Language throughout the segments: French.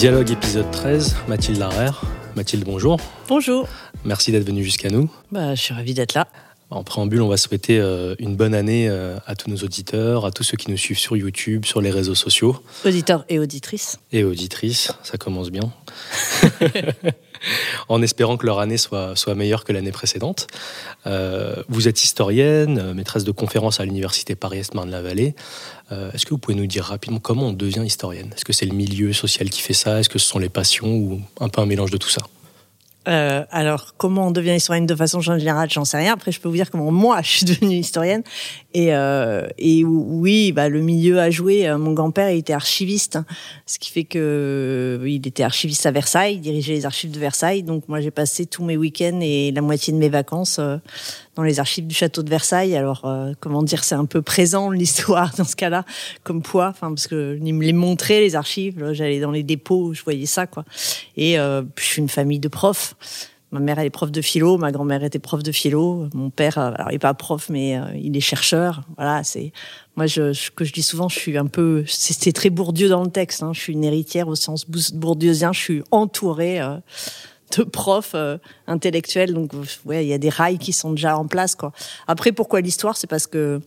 Dialogue épisode 13, Mathilde Larère. Mathilde, bonjour. Bonjour. Merci d'être venue jusqu'à nous. Bah, je suis ravie d'être là. En préambule, on va souhaiter euh, une bonne année euh, à tous nos auditeurs, à tous ceux qui nous suivent sur YouTube, sur les réseaux sociaux. Auditeurs et auditrices. Et auditrices, ça commence bien. en espérant que leur année soit, meilleure que l'année précédente. Euh, vous êtes historienne, maîtresse de conférences à l'Université Paris-Est Marne-la-Vallée. Est-ce que vous pouvez nous dire rapidement comment on devient historienne? Est-ce que c'est le milieu social qui fait ça? Est-ce que ce sont les passions ou un peu un mélange de tout ça? Euh, alors, comment on devient historienne de façon générale, j'en sais rien. Après, je peux vous dire comment moi, je suis devenue historienne. Et, euh, et oui, bah, le milieu a joué. Euh, mon grand-père était archiviste, ce qui fait que il était archiviste à Versailles, il dirigeait les archives de Versailles. Donc, moi, j'ai passé tous mes week-ends et la moitié de mes vacances dans les archives du château de Versailles. Alors, euh, comment dire, c'est un peu présent l'histoire dans ce cas-là, comme poids, parce que ils me les montraient les archives. J'allais dans les dépôts, je voyais ça quoi. Et euh, je suis une famille de profs. Ma mère, elle est prof de philo, ma grand-mère était prof de philo, mon père, euh, alors il est pas prof, mais il est chercheur. Voilà, c'est moi, ce que je dis souvent, je suis un peu, c'est très Bourdieu dans le texte. Hein. Je suis une héritière au sens bourdieusien. Je suis entourée de profs euh, intellectuels. Donc, ouais, il y a des rails qui sont déjà en place, quoi. Après, pourquoi l'histoire? C'est parce que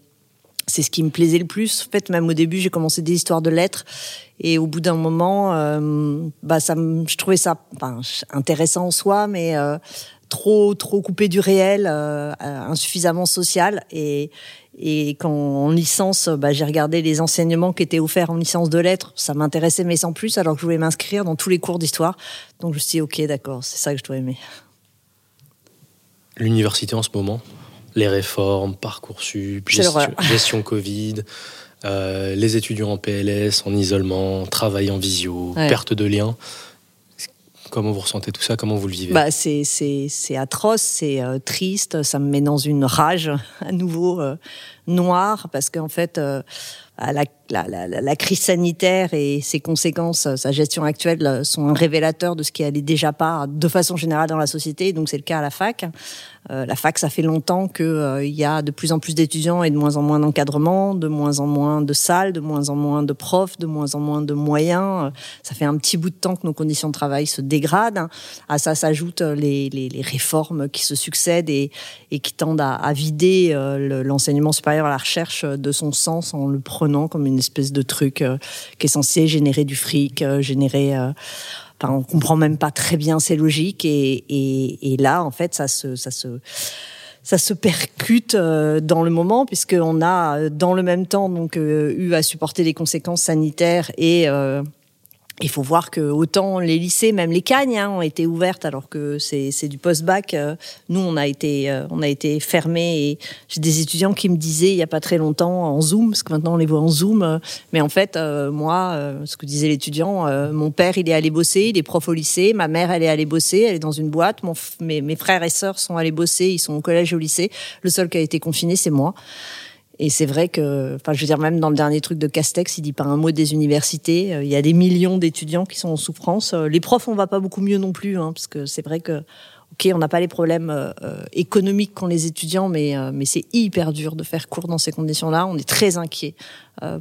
c'est ce qui me plaisait le plus. En fait, même au début, j'ai commencé des histoires de lettres, et au bout d'un moment, euh, bah, ça, je trouvais ça enfin, intéressant en soi, mais euh, trop, trop coupé du réel, insuffisamment social, et et quand en licence, bah, j'ai regardé les enseignements qui étaient offerts en licence de lettres, ça m'intéressait mais sans plus, alors que je voulais m'inscrire dans tous les cours d'histoire. Donc je me suis dit, ok, d'accord, c'est ça que je dois aimer. L'université en ce moment, les réformes, Parcoursup, gestion, gestion Covid, euh, les étudiants en PLS, en isolement, travail en visio, perte de liens. Comment vous ressentez tout ça Comment vous le vivez bah, c'est, atroce, c'est euh, triste, ça me met dans une rage à nouveau euh, noire, parce qu'en fait, euh, la, la, la, crise sanitaire et ses conséquences, sa gestion actuelle, sont un révélateur de ce qui allait déjà pas de façon générale dans la société. Donc c'est le cas à la fac. Euh, la fac, ça fait longtemps qu'il euh, y a de plus en plus d'étudiants et de moins en moins d'encadrement, de moins en moins de salles, de moins en moins de profs, de moins en moins de moyens. Euh, ça fait un petit bout de temps que nos conditions de travail se dégradent. À ça s'ajoutent les, les, les, réformes qui se succèdent et, et qui tendent à, à vider l'enseignement supérieur à la recherche de son sens en le prenant comme une espèce de truc qui est censé générer du fric, générer Enfin, on comprend même pas très bien ces logiques et, là, en fait, ça se, ça se, ça se percute euh, dans le moment puisqu'on a dans le même temps donc euh, eu à supporter les conséquences sanitaires et euh, il faut voir que autant les lycées, même les cagnes, hein, ont été ouvertes alors que c'est du post-bac. Euh, nous, on a été, euh, on a été fermés. Et j'ai des étudiants qui me disaient il y a pas très longtemps en Zoom, parce que maintenant on les voit en Zoom. Euh, mais en fait, moi, ce que disait l'étudiant, mon père, il est allé bosser, il est prof au lycée. Ma mère, elle est allée bosser, elle est dans une boîte. Mon, mes, mes frères et sœurs sont allés bosser, ils sont au collège et au lycée. Le seul qui a été confiné, c'est moi. Et c'est vrai que, enfin, je veux dire, même dans le dernier truc de Castex, il dit pas un mot des universités. Euh, il y a des millions d'étudiants qui sont en souffrance. Euh, les profs, on va pas beaucoup mieux non plus, hein, parce que c'est vrai que ok, on n'a pas les problèmes euh, euh, économiques qu'ont les étudiants, mais, euh, mais c'est hyper dur de faire cours dans ces conditions-là. On est très inquiets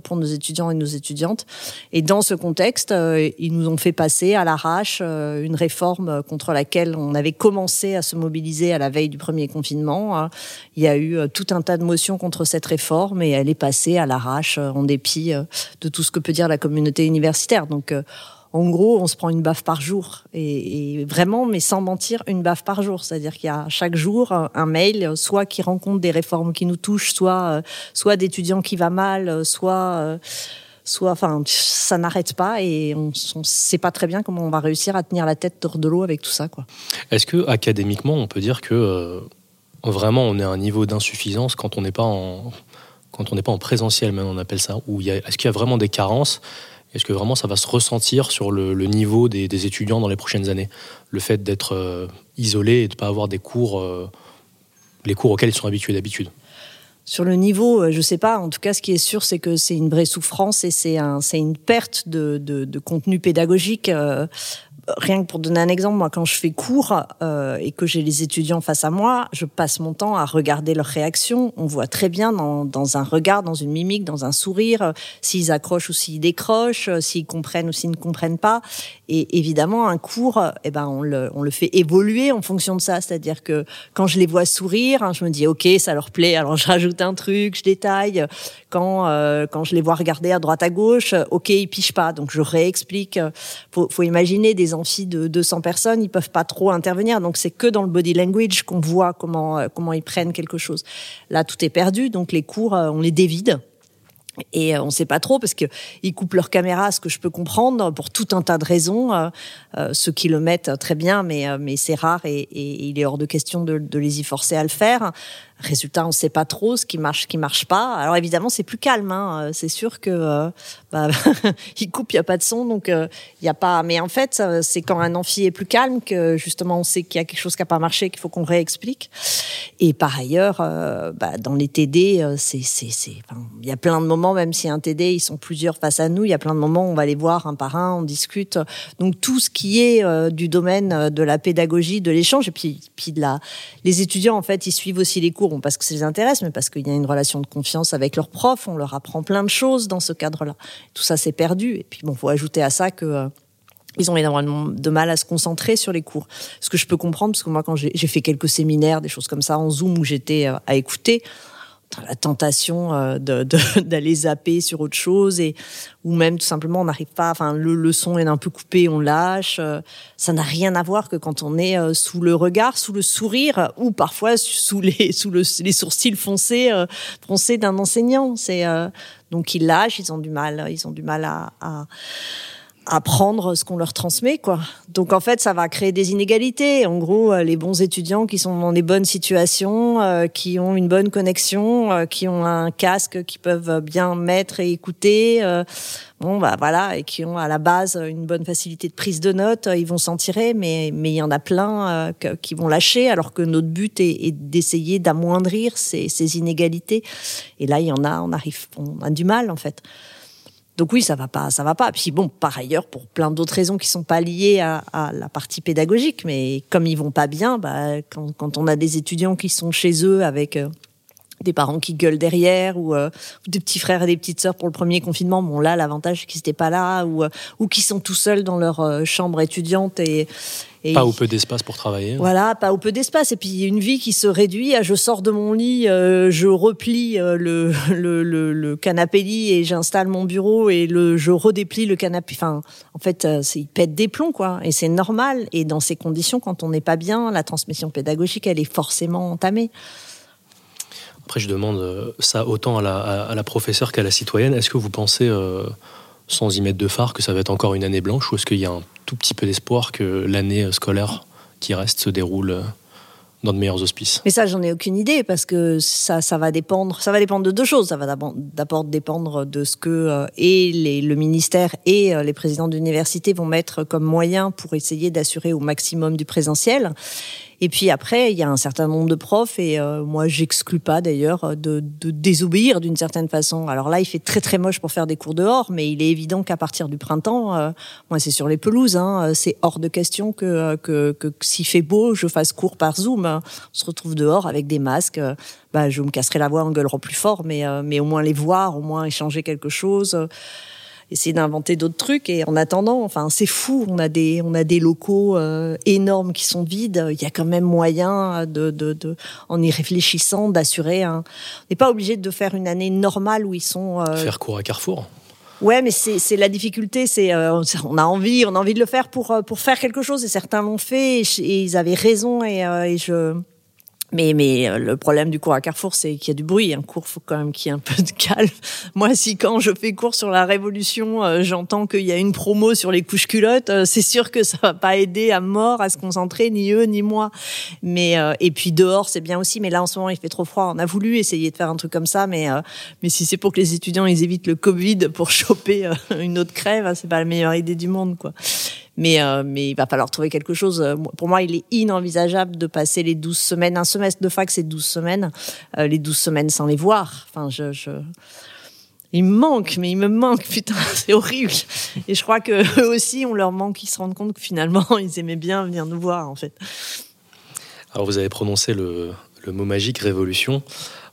pour nos étudiants et nos étudiantes. Et dans ce contexte, ils nous ont fait passer à l'arrache une réforme contre laquelle on avait commencé à se mobiliser à la veille du premier confinement. Hein. Il y a eu tout un tas de motions contre cette réforme et elle est passée à l'arrache en dépit de tout ce que peut dire la communauté universitaire. Donc, en gros, on se prend une baffe par jour. Et, vraiment, mais sans mentir, une baffe par jour. C'est-à-dire qu'il y a chaque jour un mail, soit qui rencontre des réformes qui nous touchent, soit, euh, soit d'étudiants qui va mal, soit, euh, soit, enfin, ça n'arrête pas et on ne sait pas très bien comment on va réussir à tenir la tête hors de l'eau avec tout ça, quoi. Est-ce que académiquement, on peut dire que euh, vraiment on est à un niveau d'insuffisance quand on n'est pas en quand on n'est pas en présentiel, même on appelle ça, ou est-ce qu'il y a vraiment des carences est-ce que vraiment ça va se ressentir sur le, niveau des, étudiants dans les prochaines années? Le fait d'être euh, isolé et de ne pas avoir des cours, euh, les cours auxquels ils sont habitués d'habitude? Sur le niveau, euh, je ne sais pas. En tout cas, ce qui est sûr, c'est que c'est une vraie souffrance et c'est un, une perte de, contenu pédagogique rien que pour donner un exemple, moi, quand je fais cours euh, et que j'ai les étudiants face à moi, je passe mon temps à regarder leurs réactions. On voit très bien dans, dans un regard, dans une mimique, dans un sourire, euh, s'ils accrochent ou s'ils décrochent, euh, s'ils comprennent ou s'ils ne comprennent pas. Et évidemment, un cours, eh ben, on le, on le fait évoluer en fonction de ça. C'est-à-dire que quand je les vois sourire, hein, je me dis, OK, ça leur plaît, alors je rajoute un truc, je détaille. Quand, euh, quand je les vois regarder à droite à gauche, OK, ils pichent pas. Donc je réexplique. Faut, faut imaginer des amphis de 200 personnes, ils peuvent pas trop intervenir. Donc c'est que dans le body language qu'on voit comment euh, comment ils prennent quelque chose. Là, tout est perdu. Donc les cours, euh, on les dévide. Et euh, on ne sait pas trop parce que ils coupent leur caméra, ce que je peux comprendre pour tout un tas de raisons. Ceux qui le mettent très bien, mais mais c'est rare et, il est hors de question de, les y forcer à le faire. Résultat, on ne sait pas trop ce qui marche, ce qui marche pas. Alors évidemment, c'est plus calme. Hein. C'est sûr que bah, il coupe, il y a pas de son, donc il y a pas. Mais en fait, c'est quand un amphi est plus calme que justement on sait qu'il y a quelque chose qui a pas marché, qu'il faut qu'on réexplique. Et par ailleurs, bah, dans les TD, c'est c'est c'est. Il y a plein de moments, même si un TD, ils sont plusieurs face à nous, il y a plein de moments où on va les voir un par un, on discute. Donc tout ce qui est du domaine de la pédagogie, de l'échange, et puis puis de la, les étudiants en fait, ils suivent aussi les cours parce que ça les intéresse, mais parce qu'il y a une relation de confiance avec leurs profs. On leur apprend plein de choses dans ce cadre-là. Tout ça, c'est perdu. Et puis, bon, faut ajouter à ça que euh, ont énormément de mal à se concentrer sur les cours. Ce que je peux comprendre, parce que moi, quand j'ai fait quelques séminaires, des choses comme ça en Zoom où j'étais euh, à écouter, la tentation euh, d'aller zapper sur autre chose et ou même tout simplement on n'arrive pas enfin le, le, son est un peu coupé on lâche euh, ça n'a rien à voir que quand on est euh, sous le regard sous le sourire ou parfois sous les sous le, les sourcils foncés foncés d'un enseignant. C'est donc ils lâchent ils ont du mal ils ont du mal à, à apprendre ce qu'on leur transmet quoi. Donc en fait, ça va créer des inégalités. En gros, euh, les bons étudiants qui sont dans des bonnes situations, euh, qui ont une bonne connexion, euh, qui ont un casque qui peuvent bien mettre et écouter, bon bah voilà, et qui ont à la base une bonne facilité de prise de notes, ils vont s'en tirer. Mais mais il y en a plein qui vont lâcher, alors que notre but est, est d'essayer d'amoindrir ces, ces inégalités. Et là, il y en a, on arrive, on a du mal en fait. Donc oui, ça va pas, ça va pas. Puis bon, par ailleurs, pour plein d'autres raisons qui sont pas liées à, la partie pédagogique, mais comme ils vont pas bien, bah, quand, quand on a des étudiants qui sont chez eux avec euh, des parents qui gueulent derrière ou, euh, des petits frères et des petites sœurs pour le premier confinement. Bon là, l'avantage c'est qu'ils n'étaient pas là ou euh, ou qui sont tout seuls dans leur euh, chambre étudiante et, et pas ou peu d'espace pour travailler. Voilà, pas ou peu d'espace et puis une vie qui se réduit à je sors de mon lit, je replie le, le, le, le, canapé lit et j'installe mon bureau et le je redéplie le canapé. Enfin, en fait, c'est il pète des plombs quoi et c'est normal et dans ces conditions quand on n'est pas bien, la transmission pédagogique elle est forcément entamée. Après, je demande euh, ça autant à la, professeure qu'à la citoyenne. Est-ce que vous pensez, euh, sans y mettre de phare, que ça va être encore une année blanche ou est-ce qu'il y a un tout petit peu d'espoir que l'année scolaire qui reste se déroule euh, dans de meilleurs auspices? Mais ça, j'en ai aucune idée parce que ça, ça va dépendre. Ça va dépendre de deux choses. Ça va d'abord dépendre de ce que et les, le ministère et les présidents d'université vont mettre comme moyen pour essayer d'assurer au maximum du présentiel. Et puis après, il y a un certain nombre de profs, et euh, moi, j'exclus pas d'ailleurs de, de, désobéir d'une certaine façon. Alors là, il fait très très moche pour faire des cours dehors, mais il est évident qu'à partir du printemps, euh, moi, c'est sur les pelouses, hein, c'est hors de question que, que, que, s'il fait beau, je fasse cours par Zoom. On se retrouve dehors avec des masques. Bah, je me casserai la voix en gueuleront plus fort, mais, euh, mais au moins les voir, au moins échanger quelque chose essayer d'inventer d'autres trucs. Et en attendant, enfin, c'est fou. On a des, on a des locaux euh, énormes qui sont vides. Il y a quand même moyen de, de, de en y réfléchissant, d'assurer un. On n'est pas obligé de faire une année normale où ils sont. Euh... Faire cours à Carrefour. Ouais, mais c'est la difficulté. C'est euh, on a envie, on a envie de le faire pour euh, pour faire quelque chose. Et certains l'ont fait et, et, ils avaient raison. Et, euh, et je mais, mais euh, le problème du cours à Carrefour, c'est qu'il y a du bruit. Un cours, faut quand même qu'il y ait un peu de calme. Moi, si quand je fais cours sur la Révolution, euh, j'entends qu'il y a une promo sur les couches culottes, euh, c'est sûr que ça va pas aider à mort à se concentrer, ni eux, ni moi. Mais et puis dehors, c'est bien aussi. Mais là, en ce moment, il fait trop froid. On a voulu essayer de faire un truc comme ça, mais mais si c'est pour que les étudiants ils évitent le Covid pour choper une autre crève, c'est pas la meilleure idée du monde, quoi. Mais, euh, mais il va falloir trouver quelque chose. Euh, pour moi, il est inenvisageable de passer les 12 semaines. Un semestre de fac, c'est 12 semaines. Euh, les 12 semaines sans les voir. Enfin, je, il me manque, mais il me manque, putain, c'est horrible. Et je crois que eux aussi, on leur manque, ils se rendent compte que finalement, ils aimaient bien venir nous voir, en fait. Alors, vous avez prononcé le, mot magique révolution.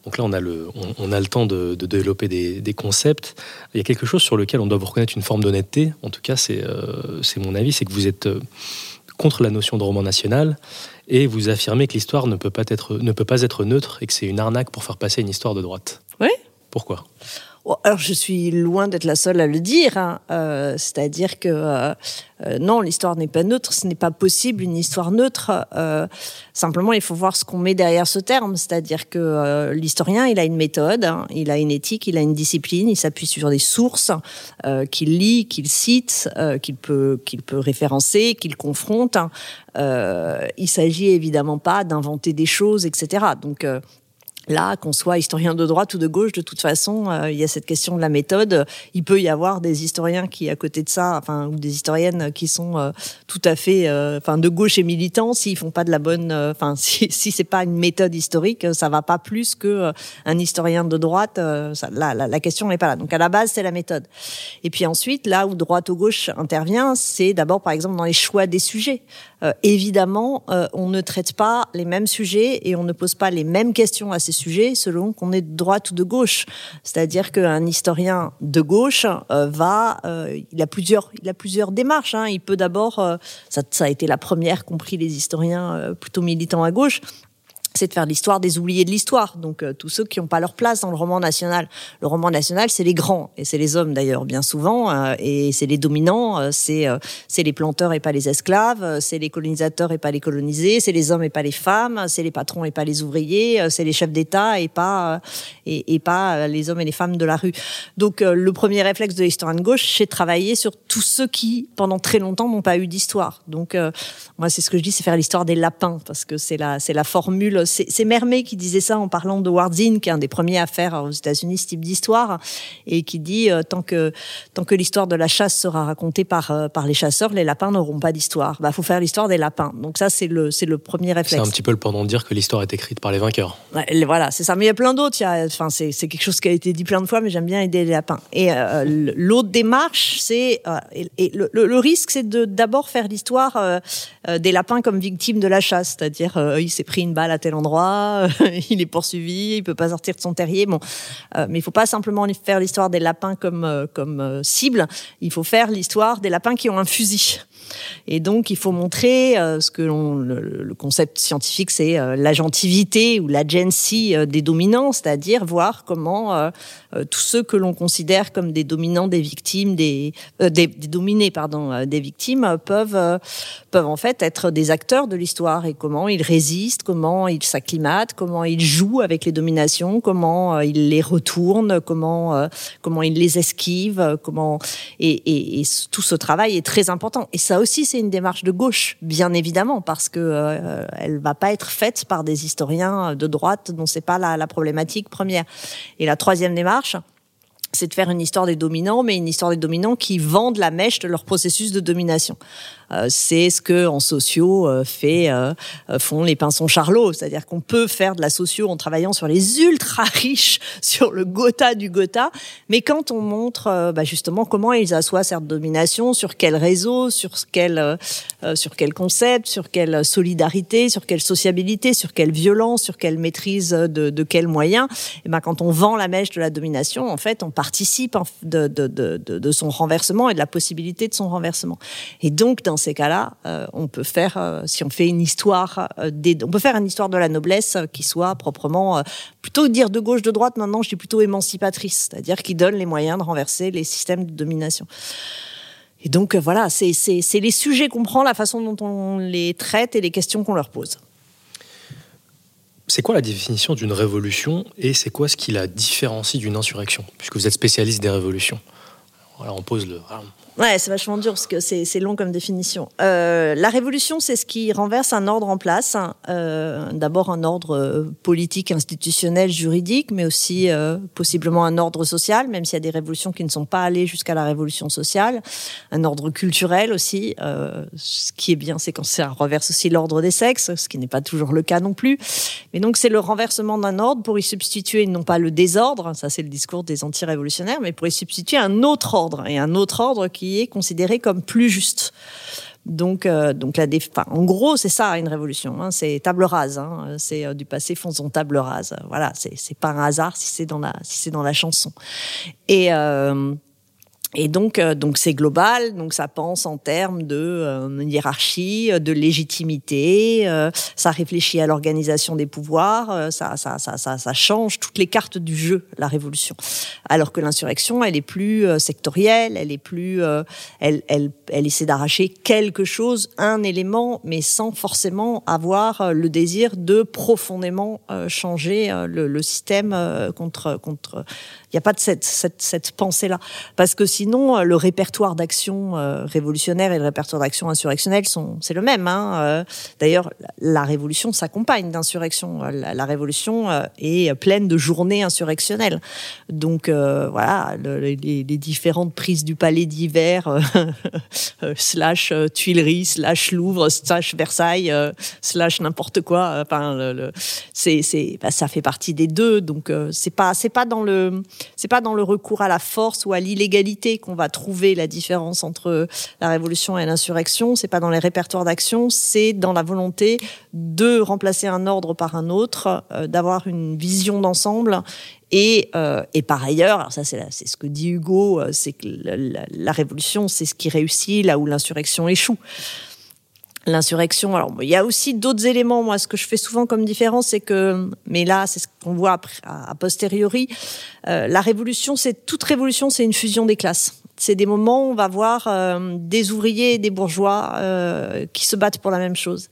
Donc là, on a le, on, a le temps de, développer des, concepts. Il y a quelque chose sur lequel on doit vous reconnaître une forme d'honnêteté. En tout cas, c'est euh, mon avis, c'est que vous êtes euh, contre la notion de roman national et vous affirmez que l'histoire ne, peut pas être, ne peut pas être neutre et que c'est une arnaque pour faire passer une histoire de droite. Oui. Pourquoi? Alors je suis loin d'être la seule à le dire, hein. euh, c'est-à-dire que euh, euh, non, l'histoire n'est pas neutre, ce n'est pas possible une histoire neutre. simplement, il faut voir ce qu'on met derrière ce terme, c'est-à-dire que l'historien, il a une méthode, hein. il a une éthique, il a une discipline, il s'appuie sur des sources qu'il lit, qu'il cite, qu'il peut qu'il peut référencer, qu'il confronte. Hein. il s'agit évidemment pas d'inventer des choses, etc. Donc Là, qu'on soit historien de droite ou de gauche, de toute façon, euh, il y a cette question de la méthode. Il peut y avoir des historiens qui, à côté de ça, enfin, ou des historiennes qui sont euh, tout à fait, euh, enfin, de gauche et militants, s'ils font pas de la bonne, enfin, si, c'est pas une méthode historique, ça va pas plus que un historien de droite. Ça, la, la, question n'est pas là. Donc, à la base, c'est la méthode. Et puis ensuite, là où droite ou gauche intervient, c'est d'abord, par exemple, dans les choix des sujets. Évidemment, on ne traite pas les mêmes sujets et on ne pose pas les mêmes questions à ces sujet selon qu'on est de droite ou de gauche. C'est-à-dire qu'un historien de gauche euh, va, euh, il a plusieurs, il a plusieurs démarches. Hein. Il peut d'abord, euh, ça, ça, a été la première compris les historiens plutôt militants à gauche, c'est de faire l'histoire des oubliés de l'histoire. Donc euh, tous ceux qui n'ont pas leur place dans le roman national. Le roman national, c'est les grands et c'est les hommes d'ailleurs bien souvent euh, et c'est les dominants. Euh, c'est c'est les planteurs et pas les esclaves. C'est les colonisateurs et pas les colonisés. C'est les hommes et pas les femmes. C'est les patrons et pas les ouvriers. C'est les chefs d'État et pas et, et, pas les hommes et les femmes de la rue. Donc le premier réflexe de l'historien de gauche, c'est travailler sur tous ceux qui pendant très longtemps n'ont pas eu d'histoire. Donc moi c'est ce que je dis, c'est faire l'histoire des lapins parce que c'est la c'est la formule c'est Mermet qui disait ça en parlant de Wardin, qui est un des premiers à faire aux États-Unis ce type d'histoire, et qui dit euh, tant que tant que l'histoire de la chasse sera racontée par euh, par les chasseurs, les lapins n'auront pas d'histoire. Bah, faut faire l'histoire des lapins. Donc ça, c'est le c'est le premier réflexe. C'est un petit peu le pendant de dire que l'histoire est écrite par les vainqueurs. voilà, c'est ça. Mais il y a plein d'autres. Enfin, c'est c'est quelque chose qui a été dit plein de fois, mais j'aime bien aider les lapins. Et euh, l'autre démarche, c'est et, le, le, risque, c'est de d'abord faire l'histoire des lapins comme victimes de la chasse, c'est-à-dire il s'est pris une balle à tel endroit, il est poursuivi, il peut pas sortir de son terrier. Bon, euh, mais il faut pas simplement faire l'histoire des lapins comme euh, comme euh, cible. Il faut faire l'histoire des lapins qui ont un fusil. Et donc, il faut montrer euh, ce que le, concept scientifique, c'est euh, l'agentivité ou l'agency euh, des dominants, c'est-à-dire voir comment tous ceux que l'on considère comme des dominants des victimes, des, dominés, pardon, des victimes, peuvent peuvent en fait être des acteurs de l'histoire et comment ils résistent, comment ils s'acclimatent, comment ils jouent avec les dominations, comment ils les retournent, comment comment ils les esquivent, comment et, et, et tout ce travail est très important. Et ça aussi, c'est une démarche de gauche, bien évidemment, parce que euh, elle va pas être faite par des historiens de droite dont c'est pas la, la problématique première. Et la troisième démarche, c'est de faire une histoire des dominants, mais une histoire des dominants qui vendent la mèche de leur processus de domination. Euh, c'est ce que en sociaux euh, fait euh, font les pinsons Charlot, c'est-à-dire qu'on peut faire de la socio en travaillant sur les ultra riches, sur le Gotha du Gotha, mais quand on montre bah, justement comment ils assoient cette domination, sur quel réseau, sur quel sur quel concept, sur quelle solidarité, sur quelle sociabilité, sur quelle violence, sur quelle maîtrise de, de quels moyens, et ben quand on vend la mèche de la domination, en fait, on participe de, de, de, de son renversement et de la possibilité de son renversement. Et donc dans ces cas-là, euh, on peut faire, euh, si on fait une histoire, euh, des, on peut faire une histoire de la noblesse qui soit proprement, plutôt dire de gauche, de droite, maintenant je dis plutôt émancipatrice, c'est-à-dire qui donne les moyens de renverser les systèmes de domination. Et donc voilà, c'est les sujets qu'on prend, la façon dont on les traite et les questions qu'on leur pose. C'est quoi la définition d'une révolution et c'est quoi ce qui la différencie d'une insurrection? Puisque vous êtes spécialiste des révolutions. voilà, on pose le. Ouais, c'est vachement dur parce que c'est long comme définition. Euh, la révolution, c'est ce qui renverse un ordre en place. Euh, D'abord un ordre euh, politique, institutionnel, juridique, mais aussi euh, possiblement un ordre social, même s'il y a des révolutions qui ne sont pas allées jusqu'à la révolution sociale. Un ordre culturel aussi. Euh, ce qui est bien, c'est quand ça renverse aussi l'ordre des sexes, ce qui n'est pas toujours le cas non plus. Mais donc c'est le renversement d'un ordre pour y substituer non pas le désordre, ça c'est le discours des anti-révolutionnaires, mais pour y substituer un autre ordre et un autre ordre qui est considéré comme plus juste. Donc, euh, donc la en gros, c'est ça une révolution. Hein, c'est table rase. Hein, c'est euh, du passé faisons table rase. Voilà, c'est pas un hasard si c'est dans la si c'est dans la chanson. Et euh, et donc, euh, donc c'est global. Donc, ça pense en termes de euh, hiérarchie, de légitimité. Euh, ça réfléchit à l'organisation des pouvoirs. ça, ça, ça, ça, ça change toutes les cartes du jeu, la révolution. Alors que l'insurrection, elle est plus sectorielle. Elle est plus, elle, elle, elle essaie d'arracher quelque chose, un élément, mais sans forcément avoir le désir de profondément changer le, le système contre contre il n'y a pas de cette, cette, cette pensée-là. Parce que sinon, euh, le répertoire d'action euh, révolutionnaire et le répertoire d'action insurrectionnelle sont, c'est le même. Hein. Euh. D'ailleurs, la révolution s'accompagne d'insurrection. La, révolution est pleine de journées insurrectionnelles. Donc voilà, les, différentes prises du palais d'hiver, slash Tuileries, slash Louvre, slash Versailles, slash n'importe quoi. Enfin, c'est, bah, ça fait partie des deux. Donc c'est pas, c'est pas dans le c'est pas dans le recours à la force ou à l'illégalité qu'on va trouver la différence entre la révolution et l'insurrection. C'est pas dans les répertoires d'action, c'est dans la volonté de remplacer un ordre par un autre, euh, d'avoir une vision d'ensemble et, euh, et, par ailleurs, alors ça c'est ce que dit Hugo, euh, c'est que la révolution c'est ce qui réussit là où l'insurrection échoue l'insurrection. Alors, il y a aussi d'autres éléments. Moi, ce que je fais souvent comme différence, c'est que, mais là, c'est ce qu'on voit a posteriori, euh, la révolution, c'est toute révolution, c'est une fusion des classes. C'est des moments où on va voir euh, des ouvriers et des bourgeois euh, qui se battent pour la même chose.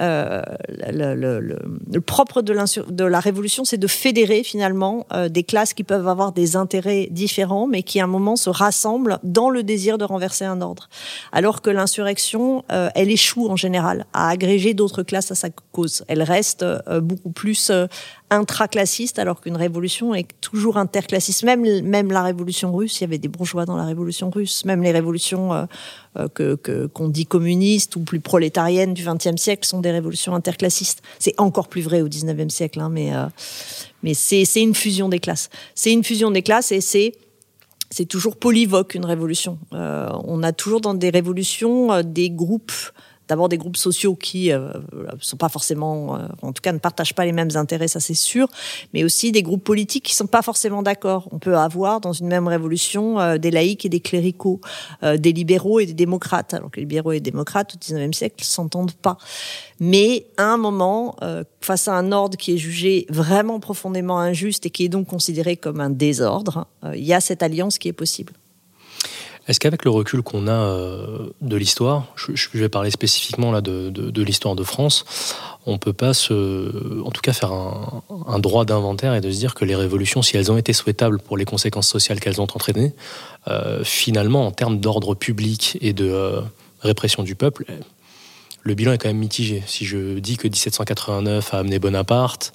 Euh, le, le, le, le, propre de, la révolution, c'est de fédérer finalement euh, des classes qui peuvent avoir des intérêts différents, mais qui à un moment se rassemblent dans le désir de renverser un ordre. Alors que l'insurrection, euh, elle échoue en général à agréger d'autres classes à sa cause. Elle reste beaucoup plus intraclassiste, alors qu'une révolution est toujours interclassiste. Même, même la révolution russe, il y avait des bourgeois dans la révolution russe. Même les révolutions que qu'on dit communistes ou plus prolétariennes du XXe siècle sont des révolutions interclassistes. C'est encore plus vrai au XIXe siècle, hein, mais euh, mais c'est c'est une fusion des classes. C'est une fusion des classes et c'est c'est toujours polyvoque une révolution. Euh, on a toujours dans des révolutions des groupes d'abord des groupes sociaux qui ne euh, sont pas forcément, euh, en tout cas ne partagent pas les mêmes intérêts, ça c'est sûr, mais aussi des groupes politiques qui sont pas forcément d'accord. On peut avoir dans une même révolution euh, des laïcs et des cléricaux, des libéraux et des démocrates, alors que les libéraux et les démocrates au XIXe siècle s'entendent pas. Mais à un moment, face à un ordre qui est jugé vraiment profondément injuste et qui est donc considéré comme un désordre, il y a cette alliance qui est possible. Est-ce qu'avec le recul qu'on a euh, de l'histoire, je, vais parler spécifiquement là de, de, l'histoire de France, on peut pas en tout cas faire un, droit d'inventaire et de se dire que les révolutions, si elles ont été souhaitables pour les conséquences sociales qu'elles ont entraînées, euh, finalement en termes d'ordre public et de euh, répression du peuple, le bilan est quand même mitigé. Si je dis que 1789 a amené Bonaparte,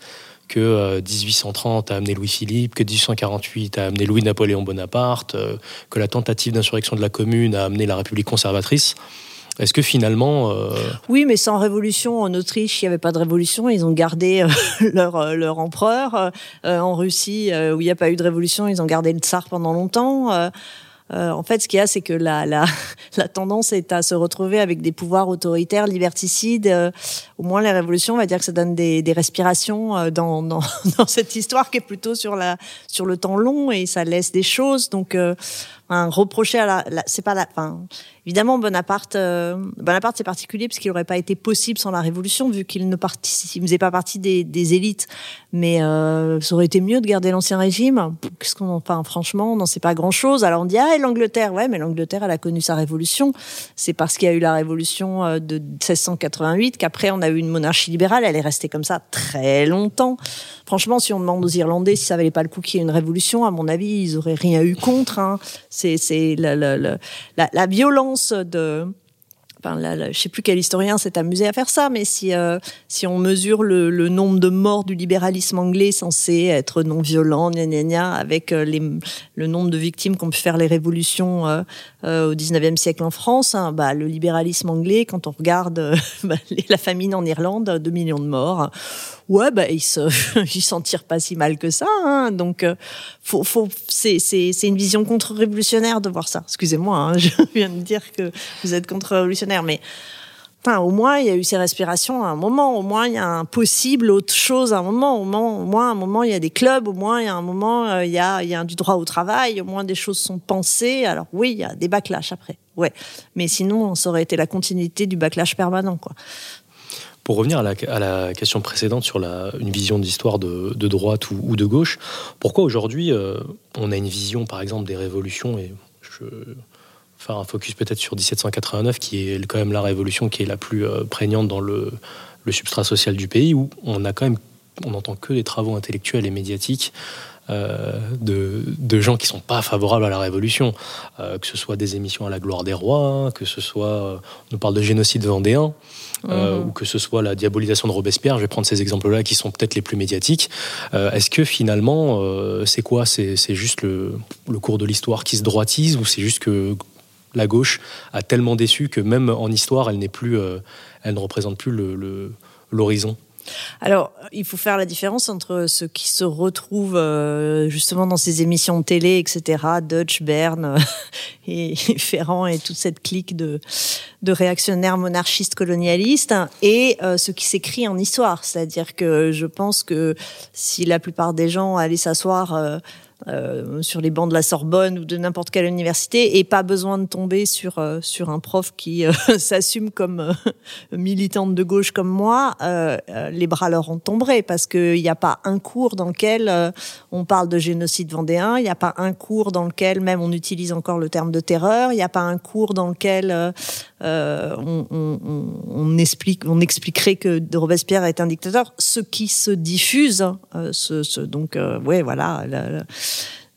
que 1830 euh, a amené Louis-Philippe, que 1848 a amené Louis-Napoléon Bonaparte, euh, que la tentative d'insurrection de la Commune a amené la République conservatrice. Est-ce que finalement... Euh, oui, mais sans révolution, en Autriche, il n'y avait pas de révolution, ils ont gardé leur, leur empereur. en Russie, où il n'y a pas eu de révolution, ils ont gardé le tsar pendant longtemps. Euh, en fait, ce qu'il y a, c'est que la, la, la, tendance est à se retrouver avec des pouvoirs autoritaires, liberticides. Euh, au moins, les révolutions, on va dire que ça donne des, des respirations euh, dans, dans, dans, cette histoire qui est plutôt sur, la, sur le temps long et ça laisse des choses. Donc, un reprocher à la, c'est pas la, enfin, évidemment Bonaparte, euh, Bonaparte c'est particulier parce qu'il n'aurait pas été possible sans la Révolution vu qu'il ne participe, faisait pas partie des, des élites. Mais euh, ça aurait été mieux de garder l'ancien régime. Qu'est-ce qu'on, enfin, franchement, on n'en sait pas grand-chose. Alors on dit ah l'Angleterre, ouais, mais l'Angleterre elle a connu sa révolution. C'est parce qu'il y a eu la révolution euh, de 1688 qu'après on a eu une monarchie libérale. Elle est restée comme ça très longtemps. Franchement, si on demande aux Irlandais si ça valait pas le coup qu'il y ait une révolution, à mon avis, ils auraient rien eu contre. Hein C'est la, la, la, la, violence de Enfin, là, je sais plus quel historien s'est amusé à faire ça, mais si euh, si on mesure le, le, nombre de morts du libéralisme anglais censé être non violent, gna gna gna, avec euh, les, le nombre de victimes qu'ont pu faire les révolutions euh, euh au 19e siècle en France, hein, bah, le libéralisme anglais, quand on regarde bah, la famine en Irlande, 2 millions de morts ouais, bah, ils se, ils s'en tirent pas si mal que ça. Hein. Donc, euh, faut, faut, c'est, c'est, c'est une vision contre-révolutionnaire de voir ça. Excusez-moi, hein, je viens de dire que vous êtes contre-révolutionnaire, mais enfin, au moins il y a eu ces respirations à un moment. Au moins il y a un possible autre chose à un moment. Au moins, au moins à un moment il y a des clubs. Au moins il y a un moment euh, il y a, il y a du droit au travail. Au moins des choses sont pensées. Alors oui, il y a des backlash après. Ouais, mais sinon ça aurait été la continuité du backlash permanent, quoi. Pour revenir à la, question précédente sur une vision d'histoire de, de, droite ou, de gauche, pourquoi aujourd'hui euh, on a une vision, par exemple, des révolutions et je faire un focus peut-être sur 1789, qui est quand même la révolution qui est la plus euh, prégnante dans le, le, substrat social du pays, où on a quand même, on n'entend que des travaux intellectuels et médiatiques euh, de, de, gens qui sont pas favorables à la révolution, euh, que ce soit des émissions à la gloire des rois, que ce soit, euh, on nous parle de génocide vendéen, mhm. ou que ce soit la diabolisation de Robespierre. Je vais prendre ces exemples-là qui sont peut-être les plus médiatiques. Est-ce que finalement, c'est quoi? C'est juste le, le, cours de l'histoire qui se droitise, ou c'est juste que la gauche a tellement déçu que même en histoire, elle n'est plus, elle ne représente plus l'horizon? Alors, il faut faire la différence entre ceux qui se retrouvent euh, justement dans ces émissions télé, etc., Dutch, Bern euh, et Ferrand et toute cette clique de, de réactionnaires monarchistes colonialistes, et euh, ce qui s'écrit en histoire. C'est-à-dire que je pense que si la plupart des gens allaient s'asseoir euh, sur les bancs de la Sorbonne ou de n'importe quelle université et pas besoin de tomber sur euh, sur un prof qui euh, s'assume comme militante de gauche comme moi, les bras leur ont tombé parce qu'il n'y a pas un cours dans lequel on parle de génocide vendéen, il n'y a pas un cours dans lequel même on utilise encore le terme de terreur, il n'y a pas un cours dans lequel on, on, on, explique, on expliquerait que Robespierre est un dictateur. Ce qui se diffuse, ce, ce, donc ouais voilà.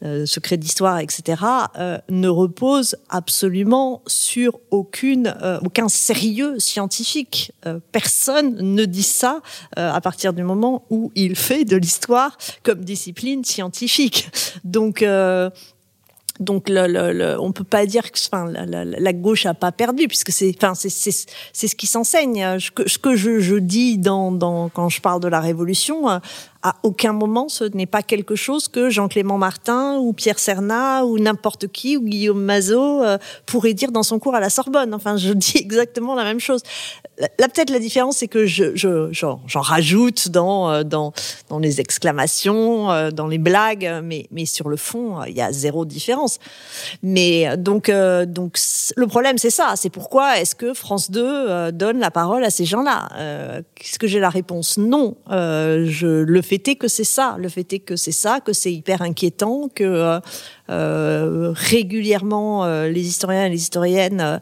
Euh, secret d'histoire, etc., euh, ne repose absolument sur aucune, euh, aucun sérieux scientifique. personne ne dit ça à partir du moment où il fait de l'histoire comme discipline scientifique. Donc donc, le, le, le, on peut pas dire que la, gauche a pas perdu, puisque c'est, enfin, c'est, ce qui s'enseigne. Ce que, je, dis quand je parle de la révolution, à aucun moment ce n'est pas quelque chose que Jean-Clément Martin ou Pierre Cernat ou n'importe qui ou Guillaume Mazot euh, pourrait dire dans son cours à la Sorbonne. Enfin, je dis exactement la même chose. Là, peut-être la différence, c'est que je, je, j'en, rajoute dans, euh, dans, dans les exclamations, euh, dans les blagues, mais, mais sur le fond, il y a zéro différence. Mais donc, donc le problème, c'est ça. C'est pourquoi est-ce que France 2 donne la parole à ces gens-là? Est-ce que j'ai la réponse? Non. je le fait est que c'est ça. Le fait est que c'est ça, que c'est hyper inquiétant, que euh, euh régulièrement euh, les historiens et les historiennes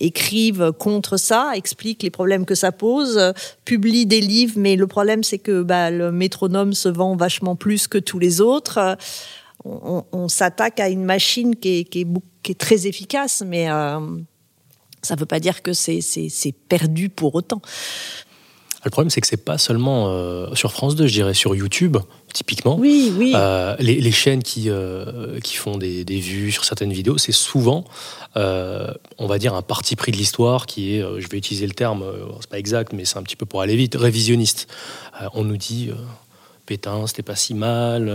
écrivent contre ça, expliquent les problèmes que ça pose, publient des livres, mais le problème c'est que bah, le métronome se vend vachement plus que tous les autres. On, s'attaque à une machine qui est très efficace, mais ça ne veut pas dire que c'est perdu pour autant. Le problème, c'est que c'est pas seulement euh, sur France 2, je dirais sur YouTube, typiquement. Oui, oui. Euh, les, les, chaînes qui, euh, qui font des, des, vues sur certaines vidéos, c'est souvent, on va dire, un parti pris de l'histoire qui est, je vais utiliser le terme, c'est pas exact, mais c'est un petit peu pour aller vite, révisionniste. on nous dit, Pétain, c'était pas si mal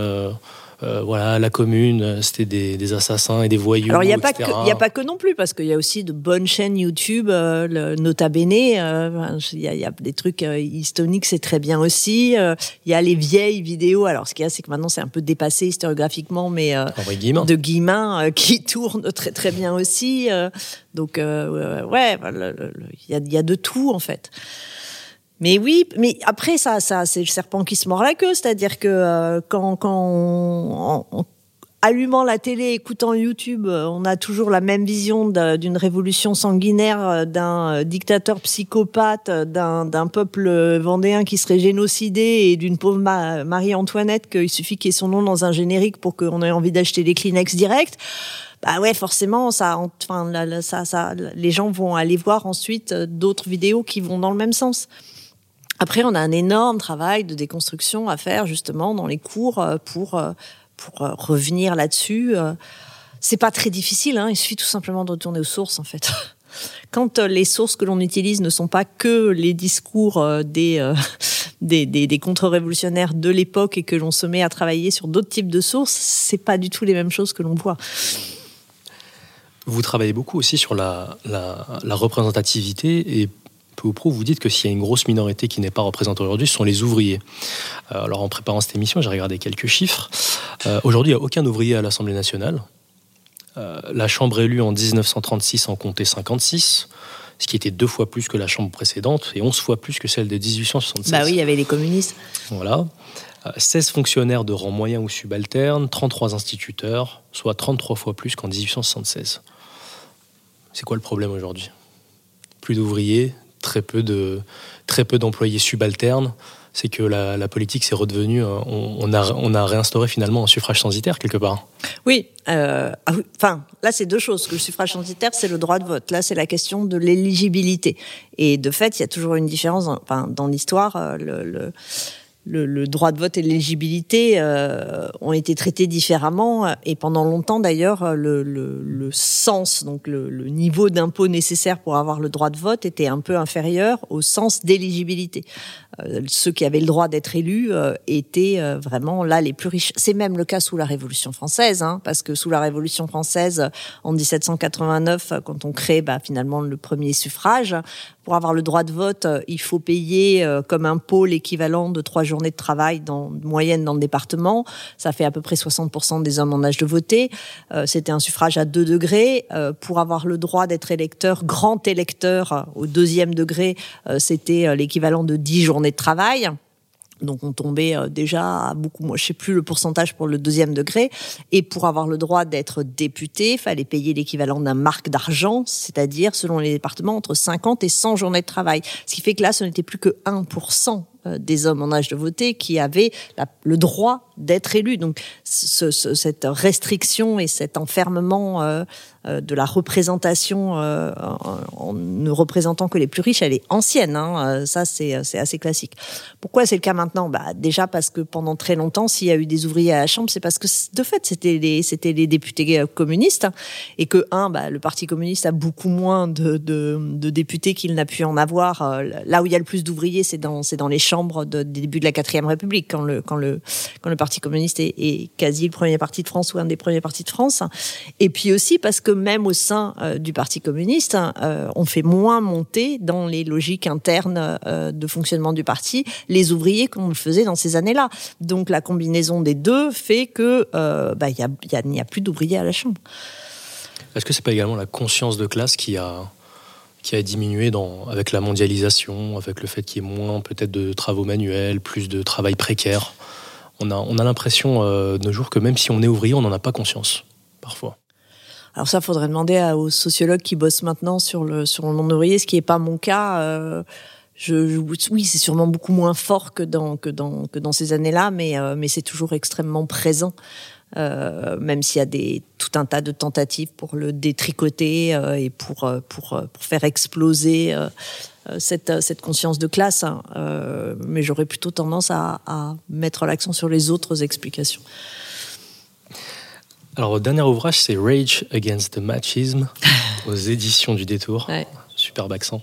euh, voilà, la commune, euh, c'était des, assassins et des voyous. Alors il n'y a, pas que, y a pas que non plus, parce qu'il y a aussi de bonnes chaînes YouTube, euh, le Nota Bene, il y, a des trucs historiques, c'est très bien aussi. Il y a les vieilles vidéos, alors ce qu'il y a, c'est que maintenant c'est un peu dépassé historiographiquement, mais de Guillemin qui tourne très très bien aussi. donc ouais, il y a de tout en fait. Mais oui, mais après ça, ça c'est le serpent qui se mord la queue, c'est-à-dire que euh, quand, quand allumant la télé, écoutant YouTube, euh, on a toujours la même vision d'une révolution sanguinaire, euh, d'un dictateur psychopathe, d'un peuple vendéen qui serait génocidé et d'une pauvre Marie-Antoinette qu'il suffit qu'il y ait son nom dans un générique pour qu'on ait envie d'acheter des Kleenex direct. Bah ouais, forcément, ça, enfin, ça, ça, les gens vont aller voir ensuite d'autres vidéos qui vont dans le même sens. Après, on a un énorme travail de déconstruction à faire justement dans les cours pour pour euh, revenir là-dessus, euh, c'est pas très difficile. Hein. il suffit tout simplement de retourner aux sources, en fait. Quand euh, les sources que l'on utilise ne sont pas que les discours des, des, des, contre-révolutionnaires de l'époque et que l'on se met à travailler sur d'autres types de sources, c'est pas du tout les mêmes choses que l'on voit. Vous travaillez beaucoup aussi sur la, la, la représentativité et peu ou prou, vous dites que s'il y a une grosse minorité qui n'est pas représentée aujourd'hui, ce sont les ouvriers. Euh, alors en préparant cette émission, j'ai regardé quelques chiffres. Euh, aujourd'hui, il n'y a aucun ouvrier à l'Assemblée nationale. Euh, la Chambre élue en 1936 en comptait 56, ce qui était deux fois plus que la Chambre précédente et 11 fois plus que celle de 1876. Bah oui, il y avait les communistes. Voilà. 16 fonctionnaires de rang moyen ou subalterne, 33 instituteurs, soit 33 fois plus qu'en 1876. C'est quoi le problème aujourd'hui? Plus d'ouvriers, très peu de très peu d'employés subalternes. C'est que la, politique s'est redevenue, euh, on, a, on a réinstauré finalement un suffrage censitaire quelque part. Oui, euh, ah enfin là c'est deux choses. Le suffrage censitaire c'est le droit de vote. Là c'est la question de l'éligibilité. Et de fait il y a toujours une différence. Enfin dans l'histoire euh, le le, droit de vote et l'éligibilité euh, ont été traités différemment et pendant longtemps d'ailleurs le, le, sens donc le, niveau d'impôt nécessaire pour avoir le droit de vote était un peu inférieur au sens d'éligibilité. Euh, ceux qui avaient le droit d'être élus euh, étaient euh, vraiment là les plus riches. C'est même le cas sous la Révolution française, hein, parce que sous la Révolution française, en 1789, quand on crée bah, finalement le premier suffrage, pour avoir le droit de vote, il faut payer comme impôt l'équivalent de trois journées de travail dans moyenne dans le département. Ça fait à peu près 60% des hommes en âge de voter. C'était un suffrage à deux degrés. pour avoir le droit d'être électeur, grand électeur au deuxième degré, c'était l'équivalent de 10 journées de travail. Donc on tombait euh, déjà à beaucoup, moi je sais plus le pourcentage pour le deuxième degré. Et pour avoir le droit d'être député, fallait payer l'équivalent d'un marque d'argent, c'est-à-dire selon les départements entre 50 et 100 journées de travail. Ce qui fait que là, ce n'était plus que 1% euh, des hommes en âge de voter qui avaient le droit d'être élus. Donc cette restriction et cet enfermement euh, euh, de la représentation en, ne représentant que les plus riches, elle est ancienne. Hein. Ça, c'est assez classique. Pourquoi c'est le cas maintenant? Bah, Déjà parce que pendant très longtemps, s'il y a eu des ouvriers à la Chambre, c'est parce que de fait, c'était les, c'était les députés communistes et que, un, bah, le Parti communiste a beaucoup moins de, de, députés qu'il n'a pu en avoir. Là où il y a le plus d'ouvriers, c'est dans, dans les chambre de, des débuts de la quatrième République, quand le, quand le, quand le Parti communiste est, quasi le premier parti de France ou un des premiers partis de France. Et puis aussi parce que même au sein euh, du Parti communiste, euh, on fait moins monter dans les logiques internes euh, de fonctionnement du parti les ouvriers qu'on le faisait dans ces années-là. Donc la combinaison des deux fait que bah, il y n'y a, a plus d'ouvriers à la Chambre. Est-ce que c'est pas également la conscience de classe qui a qui a diminué dans, avec la mondialisation, avec le fait qu'il y ait moins peut-être de travaux manuels, plus de travail précaire. On a, on a l'impression euh, de nos jours que même si on est ouvrier, on n'en a pas conscience, parfois. Alors ça, faudrait demander aux sociologues qui bossent maintenant sur le, sur le monde ouvrier, ce qui n'est pas mon cas. Euh, je, oui, c'est sûrement beaucoup moins fort que dans, que dans, que dans ces années-là, mais, euh, mais c'est toujours extrêmement présent. Euh, même s'il y a des, tout un tas de tentatives pour le détricoter euh, et pour, euh, pour, pour, faire exploser cette, cette, conscience de classe. Hein. mais j'aurais plutôt tendance à, à mettre l'accent sur les autres explications. Alors, votre dernier ouvrage, c'est Rage Against the Machism, aux éditions du Détour. Superbe accent.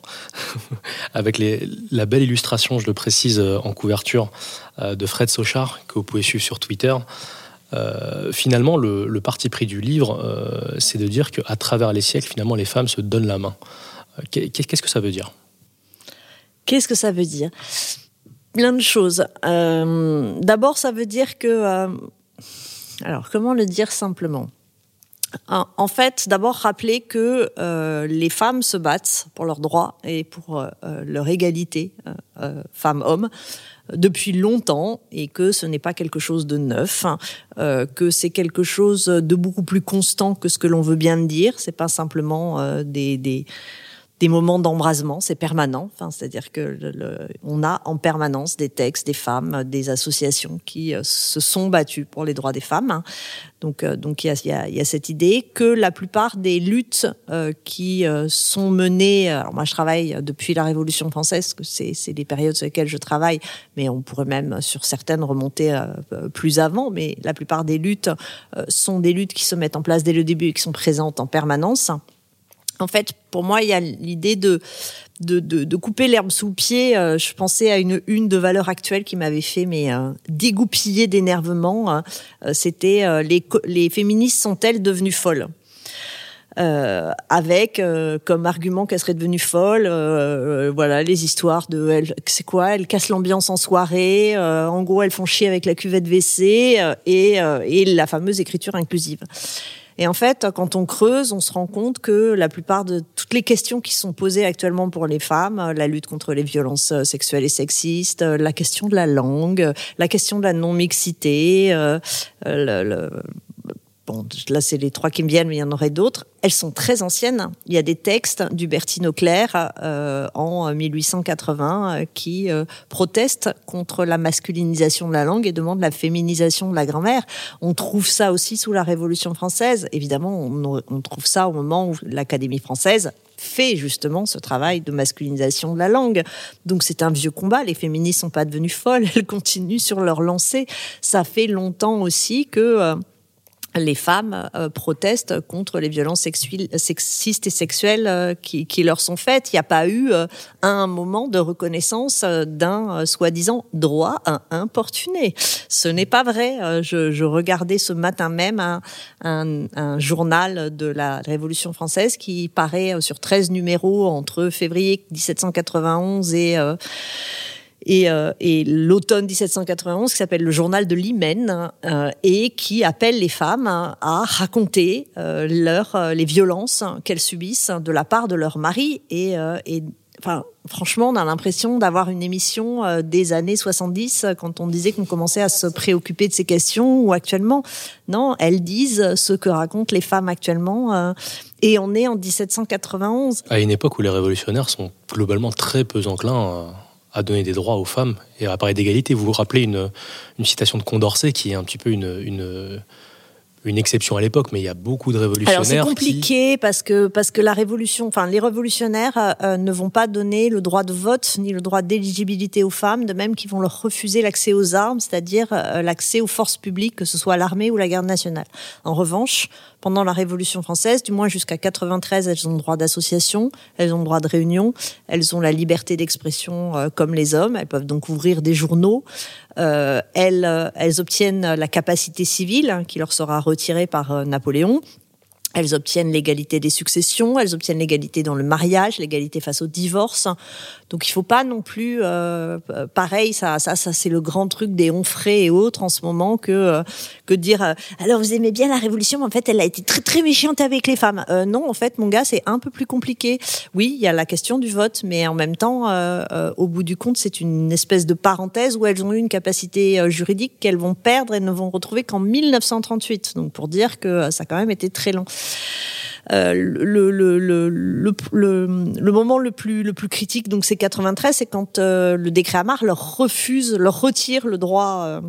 Avec les, la belle illustration, je le précise en couverture, de Fred Sochard, que vous pouvez suivre sur Twitter. Euh, finalement, le, parti pris du livre, euh, c'est de dire qu'à travers les siècles, finalement, les femmes se donnent la main. Euh, qu'est-ce que ça veut dire? Qu'est-ce que ça veut dire? Plein de choses. D'abord, ça veut dire que... alors, comment le dire simplement? En fait, d'abord rappeler que euh, les femmes se battent pour leurs droits et pour euh, leur égalité euh, femmes-hommes depuis longtemps et que ce n'est pas quelque chose de neuf, hein, que c'est quelque chose de beaucoup plus constant que ce que l'on veut bien dire. C'est pas simplement des, des des moments d'embrasement, c'est permanent. Enfin, c'est-à-dire que le, on a en permanence des textes, des femmes, des associations qui euh, se sont battues pour les droits des femmes. Donc, euh, donc il y a, y, a, y a, cette idée que la plupart des luttes euh, qui sont menées. Alors moi, je travaille depuis la Révolution française, que c'est c'est les périodes sur lesquelles je travaille, mais on pourrait même sur certaines remonter plus avant. Mais la plupart des luttes sont des luttes qui se mettent en place dès le début et qui sont présentes en permanence. En fait, pour moi, il y a l'idée de, de, de, couper l'herbe sous le pied. Euh, je pensais à une une de valeur actuelle qui m'avait fait mais euh, dégoupiller d'énervement. Hein. Euh, c'était les, les féministes sont-elles devenues folles? Avec comme argument qu'elles seraient devenues folles, voilà les histoires de elles, c'est quoi? Elles cassent l'ambiance en soirée, en gros elles font chier avec la cuvette WC et, et la fameuse écriture inclusive. Et en fait, quand on creuse, on se rend compte que la plupart de toutes les questions qui sont posées actuellement pour les femmes, la lutte contre les violences sexuelles et sexistes, la question de la langue, la question de la non-mixité, euh, le, bon, là c'est les trois qui me viennent, mais il y en aurait d'autres. Elles sont très anciennes. Il y a des textes d'Hubertine Auclair euh, en 1880 euh, qui euh, protestent contre la masculinisation de la langue et demandent la féminisation de la grammaire. On trouve ça aussi sous la Révolution française. Évidemment, on, trouve ça au moment où l'Académie française fait justement ce travail de masculinisation de la langue. Donc c'est un vieux combat. Les féministes sont pas devenues folles. Elles continuent sur leur lancée. Ça fait longtemps aussi que euh, les femmes euh, protestent contre les violences sexistes et sexuelles euh, qui, leur sont faites. Il n'y a pas eu euh, un moment de reconnaissance d'un soi-disant droit à importuner. Ce n'est pas vrai. Je, regardais ce matin même un, journal de la Révolution française qui paraît sur 13 numéros entre février 1791 et et, euh, et l'automne 1791 qui s'appelle le journal de l'hymen euh, et qui appelle les femmes à raconter euh, euh, les violences qu'elles subissent de la part de leur mari. Et, enfin franchement on a l'impression d'avoir une émission des années 70 quand on disait qu'on commençait à se préoccuper de ces questions ou actuellement. Non elles disent ce que racontent les femmes actuellement et on est en 1791 à une époque où les révolutionnaires sont globalement très peu enclins donner des droits aux femmes et à parler d'égalité. Vous vous rappelez une, citation de Condorcet qui est un petit peu une une exception à l'époque, mais il y a beaucoup de révolutionnaires. Alors c'est compliqué parce que parce que la révolution, enfin les révolutionnaires euh, euh, ne vont pas donner le droit de vote ni le droit d'éligibilité aux femmes, de même qu'ils vont leur refuser l'accès aux armes, c'est-à-dire euh, l'accès aux forces publiques, que ce soit l'armée ou la garde nationale. En revanche, pendant la Révolution française, du moins jusqu'à 93, elles ont le droit d'association, elles ont le droit de réunion, elles ont la liberté d'expression comme les hommes, elles peuvent donc ouvrir des journaux, elles, euh, elles obtiennent la capacité civile hein, qui leur sera retirée par euh, Napoléon. Elles obtiennent l'égalité des successions, elles obtiennent l'égalité dans le mariage, l'égalité face au divorce. Donc il faut pas non plus, euh, pareil, ça, ça, ça c'est le grand truc des onfrés et autres en ce moment que euh, que dire. Euh, alors vous aimez bien la révolution, mais en fait elle a été très très méchante avec les femmes. Euh, non, en fait mon gars c'est un peu plus compliqué. Oui, il y a la question du vote, mais en même temps, au bout du compte, c'est une espèce de parenthèse où elles ont eu une capacité juridique qu'elles vont perdre et ne vont retrouver qu'en 1938. Donc pour dire que ça a quand même été très long. Euh, le, le, le, le, moment le plus, le plus critique, donc c'est 93, c'est quand euh, le décret Amar leur refuse, leur retire le droit. Euh,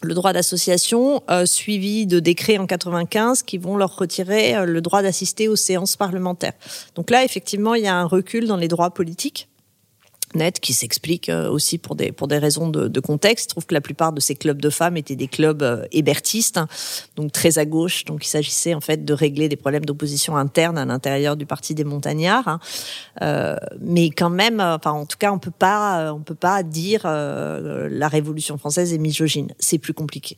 le droit d'association, suivi de décrets en 95 qui vont leur retirer le droit d'assister aux séances parlementaires. Donc là, effectivement, il y a un recul dans les droits politiques net qui s'explique euh, aussi pour des pour des raisons de, de contexte. Je trouve que la plupart de ces clubs de femmes étaient des clubs euh, hébertistes, hein, donc très à gauche. Donc il s'agissait en fait de régler des problèmes d'opposition interne à l'intérieur du parti des montagnards. Hein. Euh, mais quand même, euh, enfin en tout cas, on peut pas on peut pas dire euh, la Révolution française est misogyne. C'est plus compliqué.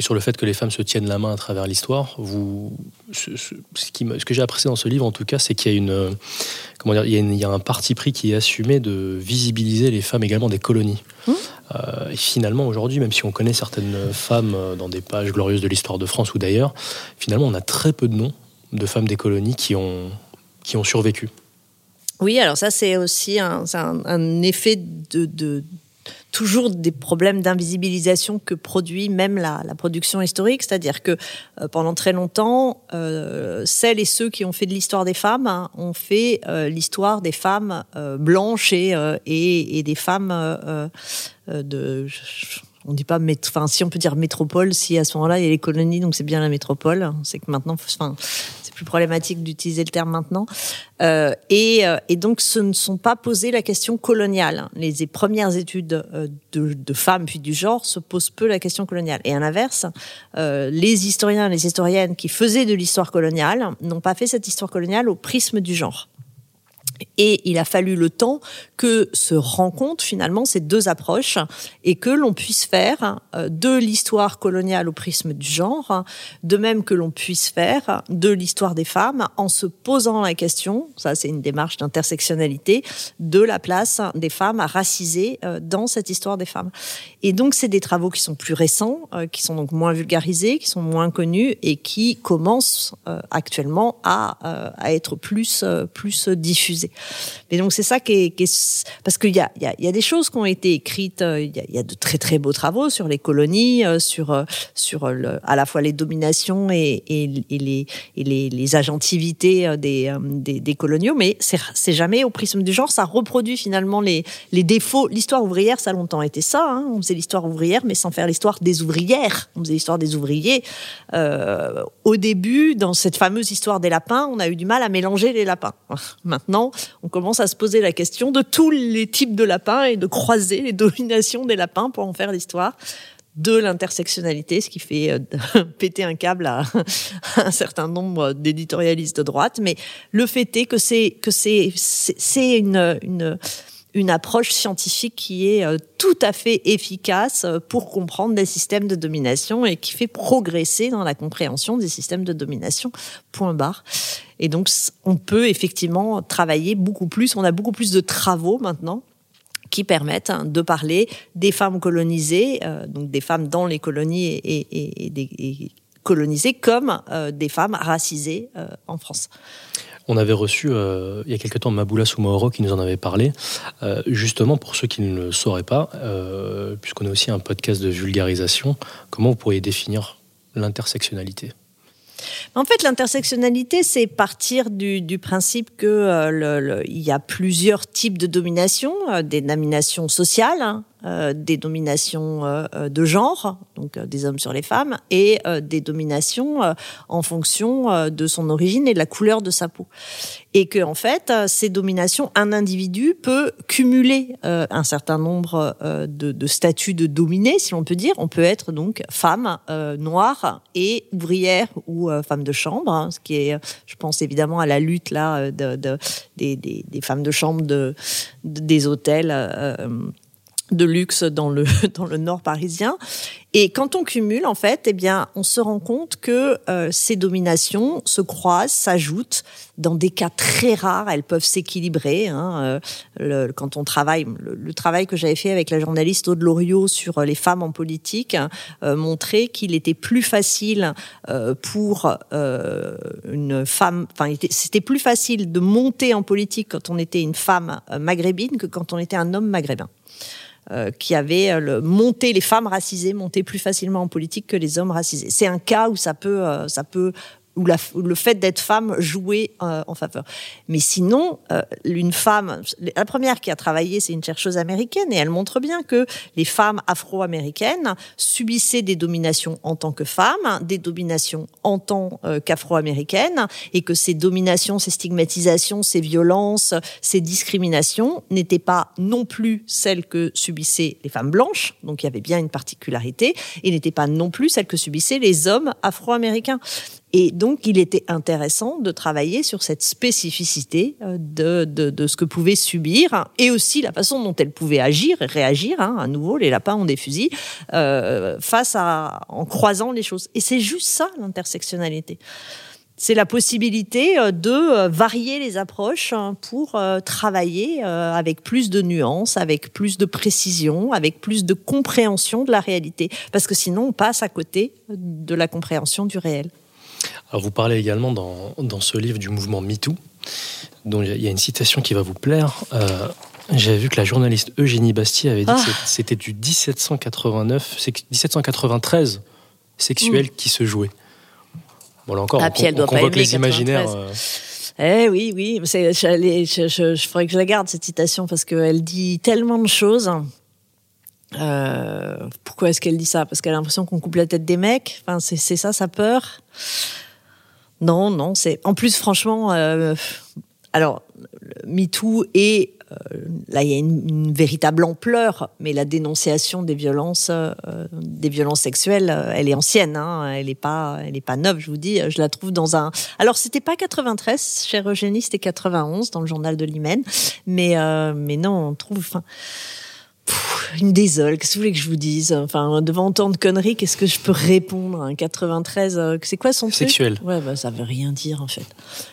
Et sur le fait que les femmes se tiennent la main à travers l'histoire. Vous, ce, qui, ce que j'ai apprécié dans ce livre, en tout cas, c'est qu'il y a une, comment dire, il y, a un parti pris qui est assumé de visibiliser les femmes également des colonies. Mmh. Euh, et finalement, aujourd'hui, même si on connaît certaines femmes euh, dans des pages glorieuses de l'histoire de France ou d'ailleurs, finalement, on a très peu de noms de femmes des colonies qui ont, qui ont survécu. Oui, alors ça, c'est aussi un, un, effet de toujours des problèmes d'invisibilisation que produit même la, production historique, c'est-à-dire que euh, pendant très longtemps, euh, celles et ceux qui ont fait de l'histoire des femmes hein, ont fait euh, l'histoire des femmes blanches et, des femmes de on dit pas, enfin, si on peut dire métropole, si à ce moment-là il y a les colonies, donc c'est bien la métropole. C'est que maintenant, enfin, plus problématique d'utiliser le terme maintenant. Euh, et, euh, et, donc, ce ne sont pas posées la question coloniale. Les, premières études euh, de, femmes puis du genre se posent peu la question coloniale. Et à l'inverse, les historiens, les historiennes qui faisaient de l'histoire coloniale n'ont pas fait cette histoire coloniale au prisme du genre. Et il a fallu le temps que se rencontrent finalement ces deux approches et que l'on puisse faire euh, de l'histoire coloniale au prisme du genre, de même que l'on puisse faire de l'histoire des femmes en se posant la question, ça c'est une démarche d'intersectionnalité, de la place des femmes racisées euh, dans cette histoire des femmes. Et donc c'est des travaux qui sont plus récents, euh, qui sont donc moins vulgarisés, qui sont moins connus et qui commencent actuellement à, à être plus, plus diffusés. Mais donc c'est ça qui est, parce qu'il y a, y, a, y a des choses qui ont été écrites. Euh, il y, a, de très très beaux travaux sur les colonies, euh, sur euh, sur le, à la fois les dominations et, et, les et les, agentivités des, des, coloniaux. Mais c'est jamais au prisme du genre. Ça reproduit finalement les les défauts. L'histoire ouvrière, ça a longtemps été ça. Hein. On faisait l'histoire ouvrière, mais sans faire l'histoire des ouvrières. On faisait l'histoire des ouvriers. Au début, dans cette fameuse histoire des lapins, on a eu du mal à mélanger les lapins. Maintenant, on commence à se poser la question de tous les types de lapins et de croiser les dominations des lapins pour en faire l'histoire de l'intersectionnalité, ce qui fait euh, péter un câble à, un certain nombre d'éditorialistes de droite. Mais le fait est que c'est que c'est c'est une, une une approche scientifique qui est euh, tout à fait efficace euh, pour comprendre des systèmes de domination et qui fait progresser dans la compréhension des systèmes de domination. Point barre. Et donc, on peut effectivement travailler beaucoup plus. On a beaucoup plus de travaux maintenant qui permettent hein, de parler des femmes colonisées, euh, donc des femmes dans les colonies et, colonisées, comme des femmes racisées en France. On avait reçu euh, il y a quelque temps Maboula Soumaoro qui nous en avait parlé. Euh, justement, pour ceux qui ne le sauraient pas, euh, puisqu'on est aussi un podcast de vulgarisation, comment vous pourriez définir l'intersectionnalité? En fait, l'intersectionnalité, c'est partir du, principe que il y a plusieurs types de domination, des dominations sociales, hein, euh, des dominations de genre, donc des hommes sur les femmes, et des dominations en fonction de son origine et de la couleur de sa peau. Et que en fait, ces dominations, un individu peut cumuler un certain nombre de, de, statuts de dominé, si l'on peut dire. On peut être donc femme, noire et ouvrière ou femmes de chambre, hein, ce qui est, je pense évidemment à la lutte là euh, de, des, des, femmes de chambre de, des hôtels. Euh, de luxe dans le dans le nord parisien. Et quand on cumule en fait eh bien on se rend compte que euh, ces dominations se croisent s'ajoutent dans des cas très rares. Elles peuvent s'équilibrer hein, euh, le, quand on travaille le, travail que j'avais fait avec la journaliste Aude Loriot sur euh, les femmes en politique euh, montrait qu'il était plus facile euh, pour une femme enfin c'était plus facile de monter en politique quand on était une femme maghrébine que quand on était un homme maghrébin euh, qui avait euh, le, monté les femmes racisées montaient plus facilement en politique que les hommes racisés. C'est un cas où ça peut euh, ça peut où, le fait d'être femme jouait euh, en faveur. Mais sinon, euh, une femme, la première qui a travaillé, c'est une chercheuse américaine, et elle montre bien que les femmes afro-américaines subissaient des dominations en tant que femmes, des dominations en tant euh, qu'afro-américaines, et que ces dominations, ces stigmatisations, ces violences, ces discriminations n'étaient pas non plus celles que subissaient les femmes blanches, donc il y avait bien une particularité, et n'étaient pas non plus celles que subissaient les hommes afro-américains. Et donc, il était intéressant de travailler sur cette spécificité euh, de, de, de ce que pouvait subir et aussi la façon dont elle pouvait agir et réagir. Hein, à nouveau, les lapins ont des fusils euh, face à en croisant les choses. Et c'est juste ça l'intersectionnalité c'est la possibilité euh, de euh, varier les approches hein, pour travailler avec plus de nuances, avec plus de précision, avec plus de compréhension de la réalité. Parce que sinon, on passe à côté de la compréhension du réel. Alors vous parlez également dans, dans ce livre du mouvement MeToo, dont il y a une citation qui va vous plaire. J'avais vu que la journaliste Eugénie Bastier avait dit que ah. c'était du 1789, 1793 sexuel mm. qui se jouait. Bon, là encore, ah, on, on, convoque les imaginaires. Euh. Eh oui, oui, je, je, je, ferais que je la garde cette citation parce qu'elle dit tellement de choses. Euh, pourquoi est-ce qu'elle dit ça? Parce qu'elle a l'impression qu'on coupe la tête des mecs. Enfin, c'est ça sa peur. Non, non, c'est en plus franchement. Euh, alors, MeToo et euh, là, il y a une, véritable ampleur, mais la dénonciation des violences, euh, des violences sexuelles, euh, elle est ancienne. Hein, elle n'est pas, elle est pas neuve. Je vous dis, je la trouve dans un. Alors, c'était pas 93, cher Eugénie, c'était 91 dans le journal de l'Imen, mais mais non, on trouve. Une désole, qu'est-ce que vous voulez que je vous dise? Enfin, devant tant de conneries, qu'est-ce que je peux répondre Un 93, c'est quoi son truc? Sexuel. Ouais, bah, ça veut rien dire en fait.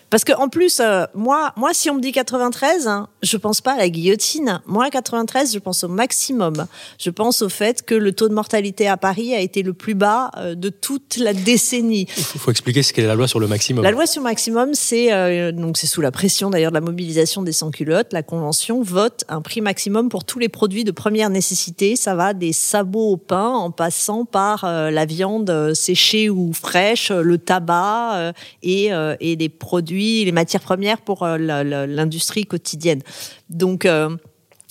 Parce que en plus, euh, moi, moi, si on me dit 93, hein, je pense pas à la guillotine. Moi, 93, je pense au maximum. Je pense au fait que le taux de mortalité à Paris a été le plus bas euh, de toute la décennie. Il faut, expliquer ce qu'est la loi sur le maximum. La loi sur le maximum, c'est euh, donc c'est sous la pression d'ailleurs de la mobilisation des sans-culottes. La convention vote un prix maximum pour tous les produits de première nécessité. Ça va des sabots au pain en passant par la viande séchée ou fraîche, le tabac et, et des produits les matières premières pour euh, l'industrie quotidienne. Donc euh,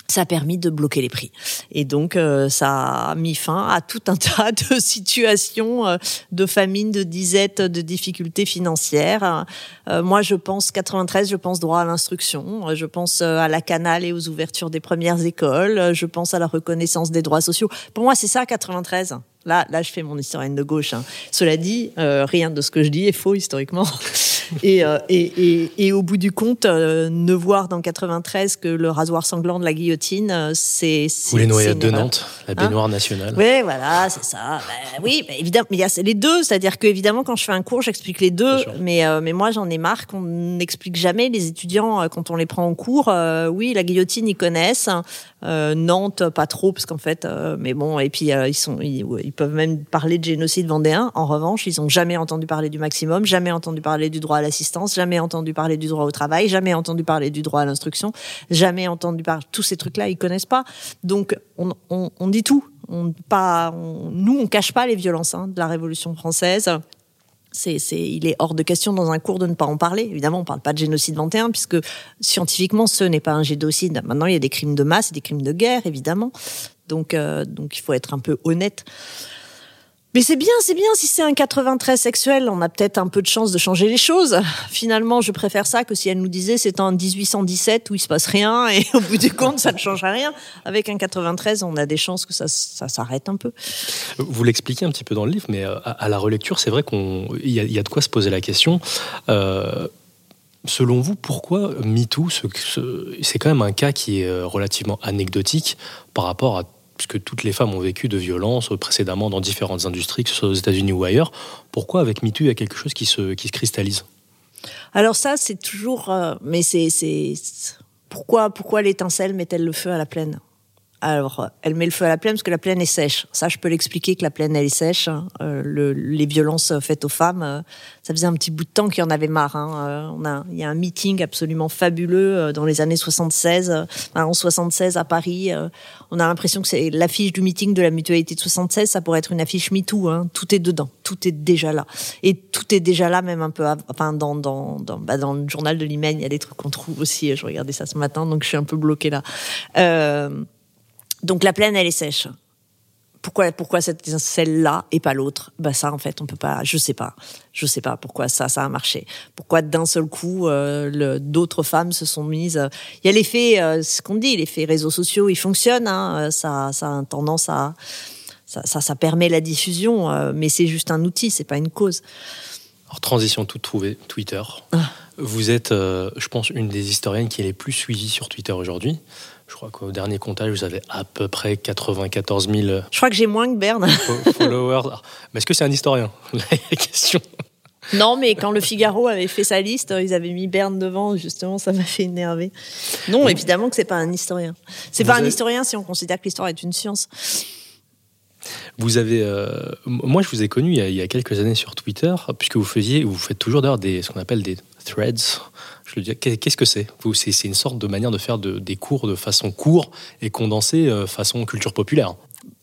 ça a permis de bloquer les prix. Et donc, euh, ça a mis fin à tout un tas de situations de famine, de disette, de difficultés financières. moi, je pense 93, je pense droit à l'instruction, je pense à la canal et aux ouvertures des premières écoles, je pense à la reconnaissance des droits sociaux. Pour moi, c'est ça 93. Là, là, je fais mon historienne de gauche. Hein. Cela dit, rien de ce que je dis est faux historiquement. Euh, et, et, et, au bout du compte, euh, ne voir dans 93 que le rasoir sanglant de la guillotine, euh, c'est. Ou les noyades de Nantes, la hein baignoire nationale. Oui, voilà, c'est ça. Ben, oui, ben, évidemment, il y a les deux. C'est-à-dire que, évidemment, quand je fais un cours, j'explique les deux. Mais, mais moi, j'en ai marre qu'on n'explique jamais. Les étudiants, quand on les prend en cours, oui, la guillotine, ils connaissent. Nantes, pas trop, parce qu'en fait, mais bon, et puis ils, sont, ils, ils, peuvent même parler de génocide vendéen. En revanche, ils n'ont jamais entendu parler du maximum, jamais entendu parler du droit l'assistance, jamais entendu parler du droit au travail, jamais entendu parler du droit à l'instruction, jamais entendu parler tous ces trucs-là, ils connaissent pas. Donc on, dit tout. On, pas, on, nous, on cache pas les violences hein, de la Révolution française. C'est, c'est, il est hors de question dans un cours de ne pas en parler. Évidemment, on parle pas de génocide 21 puisque scientifiquement, ce n'est pas un génocide. Maintenant, il y a des crimes de masse des crimes de guerre, évidemment. Donc, euh, donc, il faut être un peu honnête. Mais c'est bien, c'est bien si c'est un 93 sexuel, on a peut-être un peu de chance de changer les choses. Finalement, je préfère ça que si elle nous disait c'est en 1817 où il se passe rien et au bout du compte ça ne change rien. Avec un 93, on a des chances que ça, s'arrête un peu. Vous l'expliquez un petit peu dans le livre, mais euh, à, la relecture, c'est vrai qu'il y, y, a de quoi se poser la question. Euh, selon vous, pourquoi MeToo, c'est quand même un cas qui est euh, relativement anecdotique par rapport à puisque toutes les femmes ont vécu de violences précédemment dans différentes industries, que ce soit aux États-Unis ou ailleurs. Pourquoi avec MeToo, il y a quelque chose qui se, qui se cristallise? Alors ça, c'est toujours... Euh, mais c'est... Pourquoi, pourquoi l'étincelle met-elle le feu à la plaine? Alors, elle met le feu à la plaine parce que la plaine est sèche. Ça, je peux l'expliquer que la plaine, elle est sèche. Hein. Euh, le, les violences faites aux femmes, euh, ça faisait un petit bout de temps qu'il y en avait marre. Hein. Euh, il y a un meeting absolument fabuleux dans les années 76, en 76 à Paris. on a l'impression que c'est l'affiche du meeting de la mutualité de 76. Ça pourrait être une affiche MeToo. Hein. Tout est dedans. Tout est déjà là. Et tout est déjà là, même un peu. Enfin, dans dans dans, bah, dans le journal de l'Imen, il y a des trucs qu'on trouve aussi. Je regardais ça ce matin, donc je suis un peu bloquée là. Donc la plaine, elle est sèche. Pourquoi, pourquoi cette celle-là et pas l'autre? Bah ça, en fait, on peut pas. Je sais pas. Je sais pas pourquoi ça, ça a marché. Pourquoi d'un seul coup, euh, d'autres femmes se sont mises. Il y a l'effet, euh, ce qu'on dit, l'effet réseaux sociaux, il fonctionne. Hein, ça, ça a tendance à, ça, ça, ça permet la diffusion, euh, mais c'est juste un outil, c'est pas une cause. Alors, transition toute trouvée, Twitter. Ah. Vous êtes, je pense, une des historiennes qui est les plus suivies sur Twitter aujourd'hui. Je crois qu'au dernier comptage, vous avez à peu près 94 000. Je crois que j'ai moins que Berne. followers. Mais est-ce que c'est un historien La question? Non, mais quand le Figaro avait fait sa liste, ils avaient mis Berne devant, justement, ça m'a fait énerver. Non, évidemment que c'est pas un historien. C'est pas un historien si on considère que l'histoire est une science. Vous avez, euh, moi, je vous ai connu il y, a, quelques années sur Twitter, puisque vous faisiez, vous faites toujours d'ailleurs des, ce qu'on appelle des threads. Je le dis, qu'est-ce que c'est? C'est une sorte de manière de faire des cours de façon courte et condensée, euh, façon culture populaire.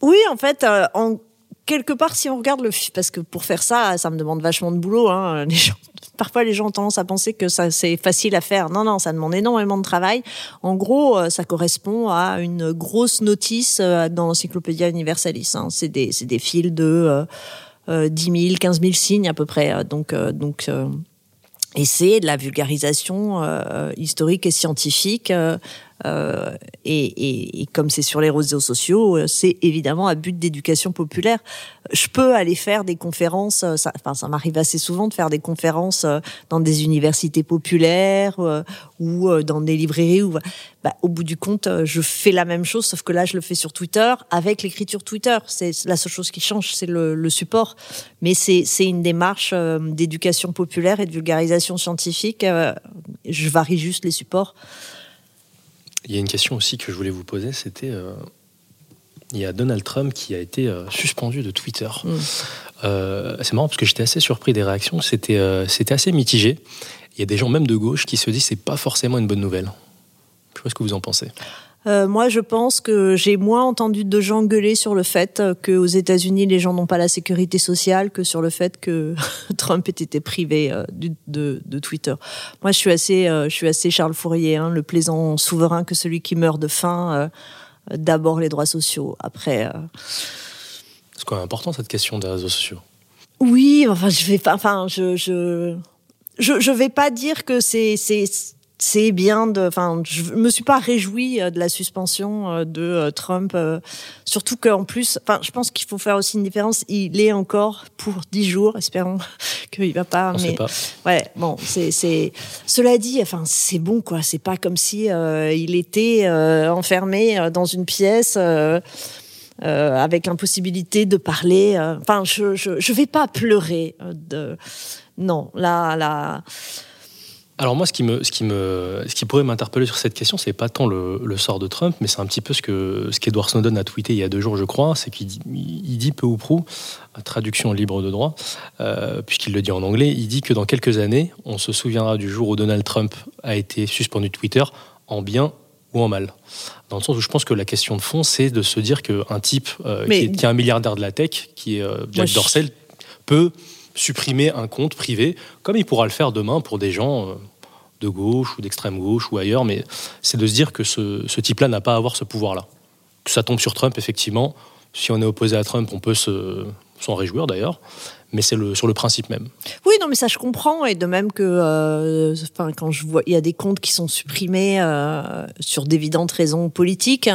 Oui, en fait, euh, en quelque part, si on regarde le parce que pour faire ça, ça me demande vachement de boulot. Hein. parfois, les gens ont tendance à penser que c'est facile à faire. Non, non, ça demande énormément de travail. En gros, euh, ça correspond à une grosse notice euh, dans l'Encyclopédia Universalis. Hein. C'est des, des fils de euh, 10 000, 15 000 signes à peu près. Donc et c'est de la vulgarisation historique et scientifique euh, et, et, comme c'est sur les réseaux sociaux, euh, c'est évidemment à but d'éducation populaire. Je peux aller faire des conférences, euh, ça, enfin ça m'arrive assez souvent de faire des conférences dans des universités populaires ou dans des librairies. Ou, bah, au bout du compte, je fais la même chose, sauf que là je le fais sur Twitter avec l'écriture Twitter. C'est la seule chose qui change, c'est le, le, support. Mais c'est une démarche d'éducation populaire et de vulgarisation scientifique. Je varie juste les supports. Il y a une question aussi que je voulais vous poser, c'était euh, il y a Donald Trump qui a été euh, suspendu de Twitter. Mm. Euh, c'est marrant parce que j'étais assez surpris des réactions, c'était c'était assez mitigé. Il y a des gens même de gauche qui se disent c'est pas forcément une bonne nouvelle. Je sais pas ce que vous en pensez. Euh, moi, je pense que j'ai moins entendu de gens gueuler sur le fait qu'aux États-Unis, les gens n'ont pas la sécurité sociale que sur le fait que Trump ait été privé euh, de, de, Twitter. Moi, je suis assez, euh, je suis assez Charles Fourier, hein, le plaisant souverain que celui qui meurt de faim. D'abord les droits sociaux, après. C'est quand même important cette question des réseaux sociaux. Oui, enfin, je vais pas, enfin, je, je, je, je vais pas dire que c'est, c'est c'est bien de. Enfin, je me suis pas réjouie euh, de la suspension euh, de euh, Trump, surtout qu'en plus, enfin, je pense qu'il faut faire aussi une différence. Il est encore pour dix jours, espérons qu'il va pas. On mais sait pas. ouais, bon, c'est c'est. Cela dit, enfin, c'est bon quoi. C'est pas comme si il était enfermé dans une pièce. avec l'impossibilité de parler. Enfin, je, je, je vais pas pleurer. De... Non, là, là, alors moi, ce qui, me, ce qui, me, ce qui pourrait m'interpeller sur cette question, c'est pas tant le, sort de Trump, mais c'est un petit peu ce que ce qu'Edward Snowden a tweeté il y a deux jours, je crois, c'est qu'il dit, il dit peu ou prou, traduction libre de droit, euh, puisqu'il le dit en anglais, il dit que dans quelques années, on se souviendra du jour où Donald Trump a été suspendu de Twitter, en bien ou en mal. Dans le sens où je pense que la question de fond, c'est de se dire qu'un type euh, qui, est, un milliardaire de la tech, qui est euh, Jack Dorsey, peut supprimer un compte privé, comme il pourra le faire demain pour des gens euh, de gauche ou d'extrême gauche ou ailleurs, mais c'est de se dire que ce, type-là n'a pas à avoir ce pouvoir-là. Que ça tombe sur Trump, effectivement. Si on est opposé à Trump, on peut s'en réjouir d'ailleurs mais c'est le, sur le principe même. Oui, non, mais ça je comprends, et de même que, euh, enfin, quand je vois, il y a des comptes qui sont supprimés euh, sur d'évidentes raisons politiques,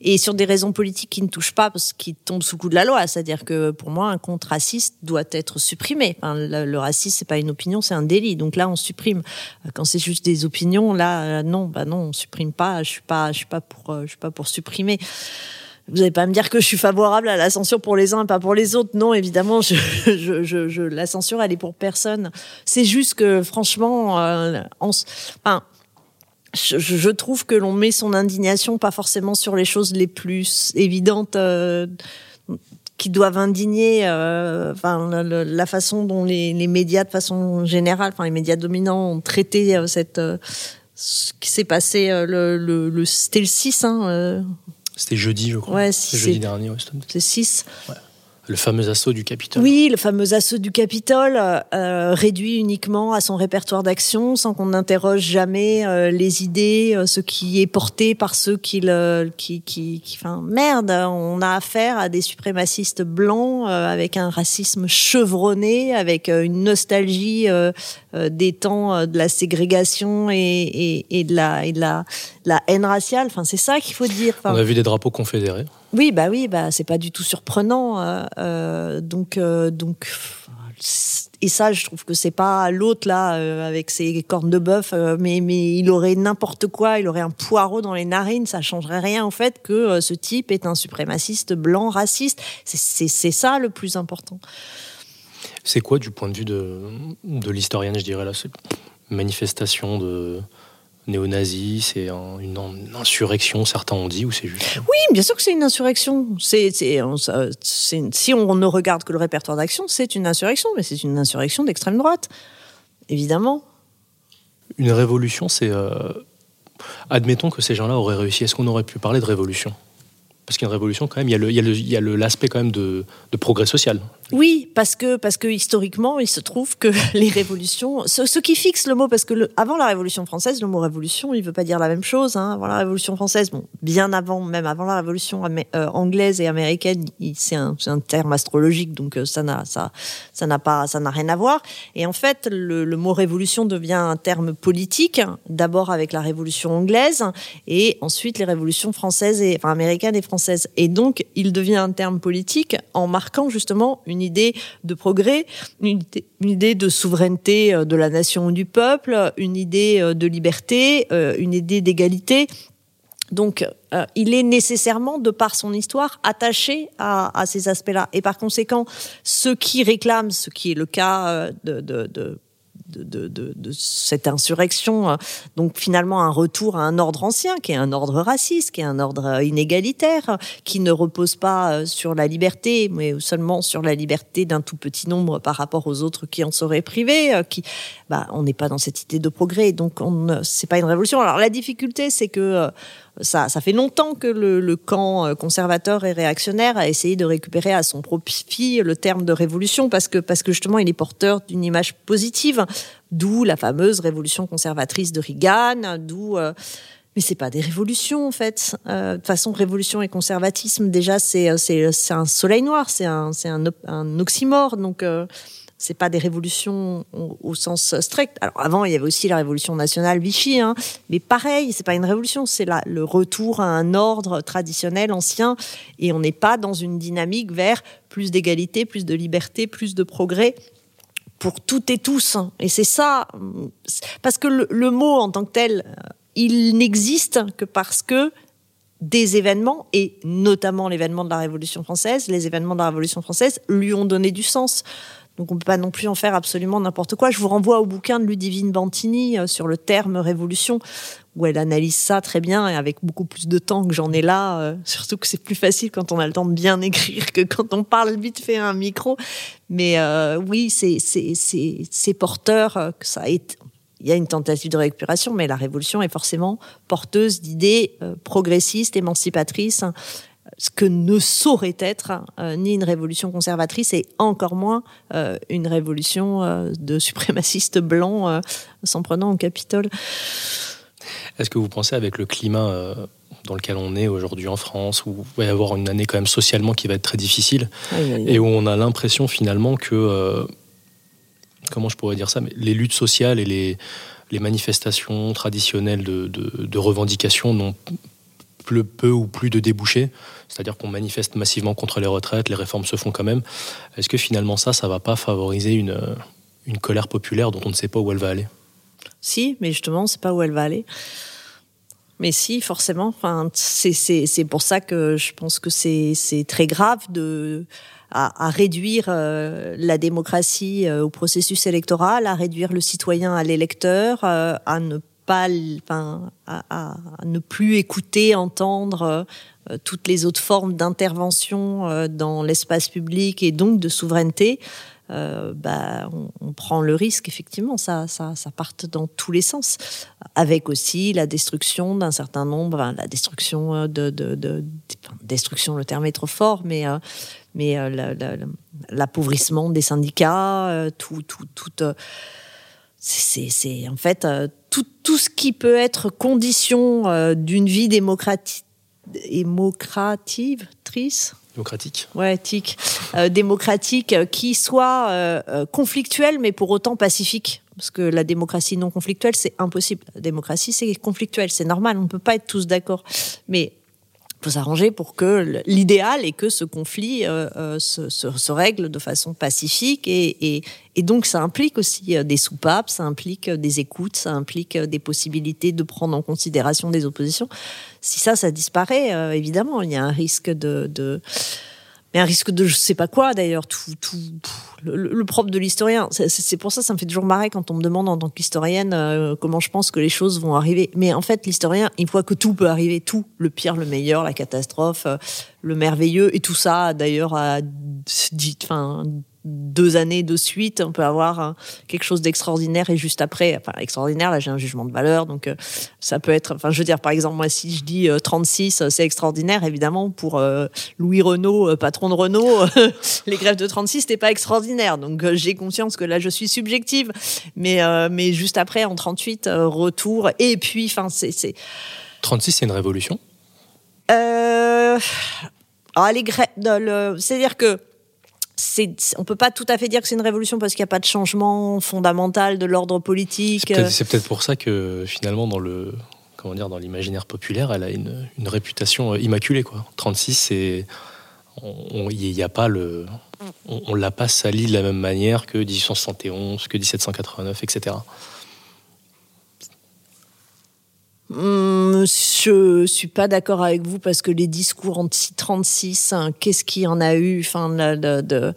et sur des raisons politiques qui ne touchent pas parce qu'ils tombent sous le coup de la loi. C'est-à-dire que pour moi, un compte raciste doit être supprimé. Enfin, le, racisme, c'est pas une opinion, c'est un délit. Donc là, on supprime. Quand c'est juste des opinions, là, non, bah non, on supprime pas. Je suis pas, je suis pas pour, je suis pas pour supprimer. Vous n'allez pas me dire que je suis favorable à la censure pour les uns et pas pour les autres. Non, évidemment, je, je, je, la censure, elle est pour personne. C'est juste que, franchement, euh, enfin, je, trouve que l'on met son indignation pas forcément sur les choses les plus évidentes. Euh, qui doivent indigner euh, enfin la, façon dont les, les, médias de façon générale enfin les médias dominants ont traité cette ce qui s'est passé le, le, le c'était le 6 hein, c'était jeudi, je crois. Ouais, jeudi dernier, C'est 6. Ouais. Le fameux assaut du Capitole. Oui, le fameux assaut du Capitole, euh, réduit uniquement à son répertoire d'action, sans qu'on n'interroge jamais euh, les idées, euh, ce qui est porté par ceux qui le, qui, qui, qui, enfin, merde, on a affaire à des suprémacistes blancs avec un racisme chevronné, avec une nostalgie des temps de la ségrégation et, et, et, de la, et de la, la haine raciale. Enfin, c'est ça qu'il faut dire. on a vu des drapeaux confédérés. Oui, bah oui, bah c'est pas du tout surprenant. Euh, euh, donc, euh, donc, et ça, je trouve que c'est pas l'autre là euh, avec ses cornes de bœuf, euh, mais mais il aurait n'importe quoi, il aurait un poireau dans les narines, ça changerait rien au fait que euh, ce type est un suprémaciste blanc raciste. C'est ça le plus important. C'est quoi du point de vue de, de l'historienne, je dirais là, cette manifestation de néo-nazis, c'est une, insurrection, certains ont dit, ou c'est juste Oui, bien sûr que c'est une insurrection. C'est, si on ne regarde que le répertoire d'action, c'est une insurrection, mais c'est une insurrection d'extrême droite, évidemment. Une révolution, c'est... Euh, admettons que ces gens-là auraient réussi. Est-ce qu'on aurait pu parler de révolution? Parce qu'il y a une révolution quand même, il y a l'aspect quand même de, progrès social. Oui, parce que, parce que historiquement, il se trouve que les révolutions, ce, qui fixe le mot, parce que avant la Révolution française, le mot révolution, il veut pas dire la même chose. Hein. Avant la Révolution française, bon, bien avant, même avant la Révolution euh, anglaise et américaine, c'est un, terme astrologique, donc euh, ça n'a pas, ça n'a rien à voir. Et en fait, le, le mot révolution devient un terme politique, d'abord avec la Révolution anglaise, et ensuite les révolutions françaises et enfin américaines et françaises et donc, il devient un terme politique en marquant justement une idée de progrès, une idée, de souveraineté euh, de la nation ou du peuple, une idée euh, de liberté, euh, une idée d'égalité. Donc, il est nécessairement, de par son histoire, attaché à, ces aspects-là. Et par conséquent, ceux qui réclament, ce qui est le cas de, de, cette insurrection. Euh, donc finalement un retour à un ordre ancien, qui est un ordre raciste, qui est un ordre euh, inégalitaire, qui ne repose pas euh, sur la liberté, mais seulement sur la liberté d'un tout petit nombre par rapport aux autres qui en seraient privés. Qui, bah, on n'est pas dans cette idée de progrès, donc on, c'est pas une révolution. Alors la difficulté, c'est que ça, ça fait longtemps que le, camp euh, conservateur et réactionnaire a essayé de récupérer à son profit le terme de révolution parce que, parce que justement, il est porteur d'une image positive, d'où la fameuse révolution conservatrice de Reagan, d'où... Euh, mais c'est pas des révolutions en fait. Euh, de toute façon, révolution et conservatisme, déjà, c'est c'est un soleil noir, c'est un un, un oxymore. Donc c'est pas des révolutions au, sens strict. Alors avant, il y avait aussi la révolution nationale Vichy, hein, mais pareil, c'est pas une révolution, c'est le retour à un ordre traditionnel ancien, et on n'est pas dans une dynamique vers plus d'égalité, plus de liberté, plus de progrès pour toutes et tous. Et c'est ça, parce que le, mot en tant que tel, il n'existe que parce que des événements, et notamment l'événement de la Révolution française, les événements de la Révolution française lui ont donné du sens. Donc on peut pas non plus en faire absolument n'importe quoi. Je vous renvoie au bouquin de Ludivine Bantini euh, sur le terme révolution, où elle analyse ça très bien et avec beaucoup plus de temps que j'en ai là. Euh, surtout que c'est plus facile quand on a le temps de bien écrire que quand on parle vite fait à un micro. Mais euh, oui, c'est porteur que ça est. Il y a une tentative de récupération, mais la révolution est forcément porteuse d'idées progressistes, émancipatrices ce que ne saurait être euh, ni une révolution conservatrice et encore moins euh, une révolution euh, de suprémacistes blancs s'en prenant au Capitole. Est-ce que vous pensez avec le climat dans lequel on est aujourd'hui en France, où il va y avoir une année quand même socialement qui va être très difficile, et où on a l'impression finalement que, comment je pourrais dire ça, mais les luttes sociales et les, les manifestations traditionnelles de, de, de revendication n'ont peu ou plus de débouchés, c'est-à-dire qu'on manifeste massivement contre les retraites, les réformes se font quand même. Est-ce que finalement ça, ça va pas favoriser une, une colère populaire dont on ne sait pas où elle va aller? Si, mais justement, on ne sait pas où elle va aller. Mais si, forcément. Enfin, c'est pour ça que je pense que c'est très grave de à, réduire euh, la démocratie euh, au processus électoral, à réduire le citoyen à l'électeur, euh, à ne pas, enfin, à, ne plus écouter, entendre euh, toutes les autres formes d'intervention euh, dans l'espace public et donc de souveraineté, euh, bah, on, prend le risque, effectivement, ça, ça, ça parte dans tous les sens, avec aussi la destruction d'un certain nombre, la destruction de, de, destruction, le terme est trop fort, mais mais l'appauvrissement des syndicats, tout, tout c'est en fait tout, tout ce qui peut être condition d'une vie démocratique démocrative, trice Démocratique. Ouais, tic. Euh, démocratique, euh, qui soit euh, conflictuelle, mais pour autant pacifique. Parce que la démocratie non conflictuelle, c'est impossible. La démocratie, c'est conflictuel, c'est normal, on ne peut pas être tous d'accord. Mais faut s'arranger pour que l'idéal est que ce conflit euh, euh, se, règle de façon pacifique et, donc ça implique aussi euh, des soupapes, ça implique des écoutes, ça implique des possibilités de prendre en considération des oppositions. Si ça, ça disparaît, évidemment, il y a un risque de mais un risque de je sais pas quoi d'ailleurs tout tout le, propre de l'historien. C'est pour ça ça me fait toujours marrer quand on me demande en tant qu'historienne euh, comment je pense que les choses vont arriver. Mais en fait l'historien il voit que tout peut arriver. Tout. Le pire le meilleur la catastrophe euh, le merveilleux. Et tout ça d'ailleurs a dit enfin deux années de suite, on peut avoir hein, quelque chose d'extraordinaire et juste après, enfin extraordinaire, là j'ai un jugement de valeur, donc euh, ça peut être, enfin je veux dire par exemple moi si je dis 36 euh, c'est extraordinaire, évidemment pour euh, Louis Renault, patron de Renault, les grèves de 36 c'était pas extraordinaire, donc j'ai conscience que là je suis subjective, mais mais juste après en 38 retour et puis enfin c'est 36 c'est une révolution? Euh, ah, les grèves, c'est-à-dire que on peut pas tout à fait dire que c'est une révolution parce qu'il n'y a pas de changement fondamental de l'ordre politique. C'est peut-être pour ça que finalement dans le comment dire dans l'imaginaire populaire, elle a une, réputation immaculée quoi. 36 c'est il n'y a pas le on, ne l'a pas sali de la même manière que 1871, que 1789, etc. Hum, je suis pas d'accord avec vous parce que les discours anti-36, hein, qu'est-ce qu'il y en a eu? Enfin, de,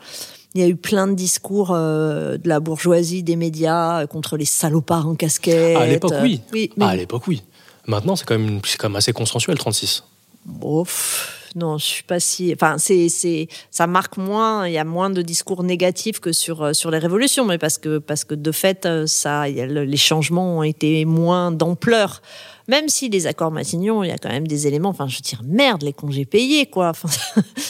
Il y a eu plein de discours euh, de la bourgeoisie, des médias euh, contre les salopards en casquette. À l'époque, oui. oui ah, à l'époque, oui. Maintenant, c'est quand, même, quand même assez consensuel, 36. Ouf non, je suis pas si. Enfin, c'est, c'est, ça marque moins. Il y a moins de discours négatifs que sur euh, sur les révolutions, mais parce que parce que de fait, ça, les changements ont été moins d'ampleur. Même si les accords Matignon, il y a quand même des éléments. Enfin, je dire, merde, les congés payés, quoi. Enfin,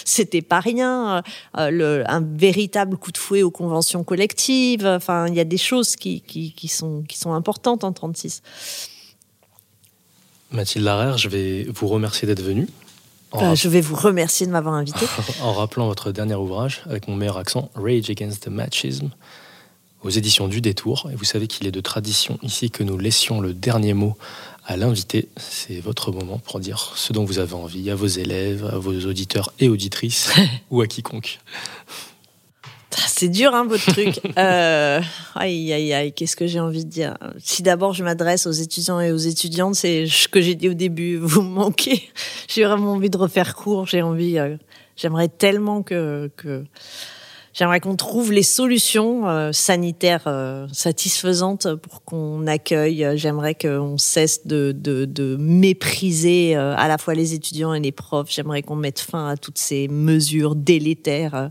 c'était pas rien. Euh, le, un véritable coup de fouet aux conventions collectives. Enfin, il y a des choses qui, qui, qui sont qui sont importantes en 36. Mathilde Larère, je vais vous remercier d'être venue. Euh, je vais vous remercier de m'avoir invité. en rappelant votre dernier ouvrage, avec mon meilleur accent, Rage Against the Machism, aux éditions du Détour. Et vous savez qu'il est de tradition ici que nous laissions le dernier mot à l'invité. C'est votre moment pour dire ce dont vous avez envie à vos élèves, à vos auditeurs et auditrices, ou à quiconque. C'est dur, hein, votre truc. euh, aïe, aïe, aïe, qu'est-ce que j'ai envie de dire? Si d'abord je m'adresse aux étudiants et aux étudiantes, c'est ce que j'ai dit au début, vous me manquez. J'ai vraiment envie de refaire court, j'ai envie... Euh, j'aimerais tellement que... que J'aimerais qu'on trouve les solutions euh, sanitaires euh, satisfaisantes pour qu'on accueille. J'aimerais qu'on cesse de, de, de mépriser euh, à la fois les étudiants et les profs. J'aimerais qu'on mette fin à toutes ces mesures délétères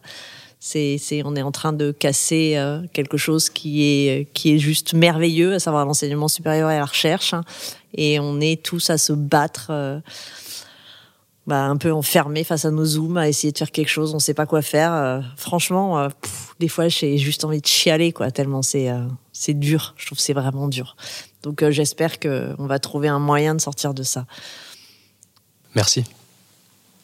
c'est, on est en train de casser quelque chose qui est, qui est juste merveilleux, à savoir l'enseignement supérieur et la recherche. Et on est tous à se battre, bah, un peu enfermés face à nos zooms, à essayer de faire quelque chose. On sait pas quoi faire. Euh, franchement, des fois, j'ai juste envie de chialer, quoi, tellement c'est, c'est dur. Je trouve que c'est vraiment dur. Donc, j'espère qu'on va trouver un moyen de sortir de ça. Merci.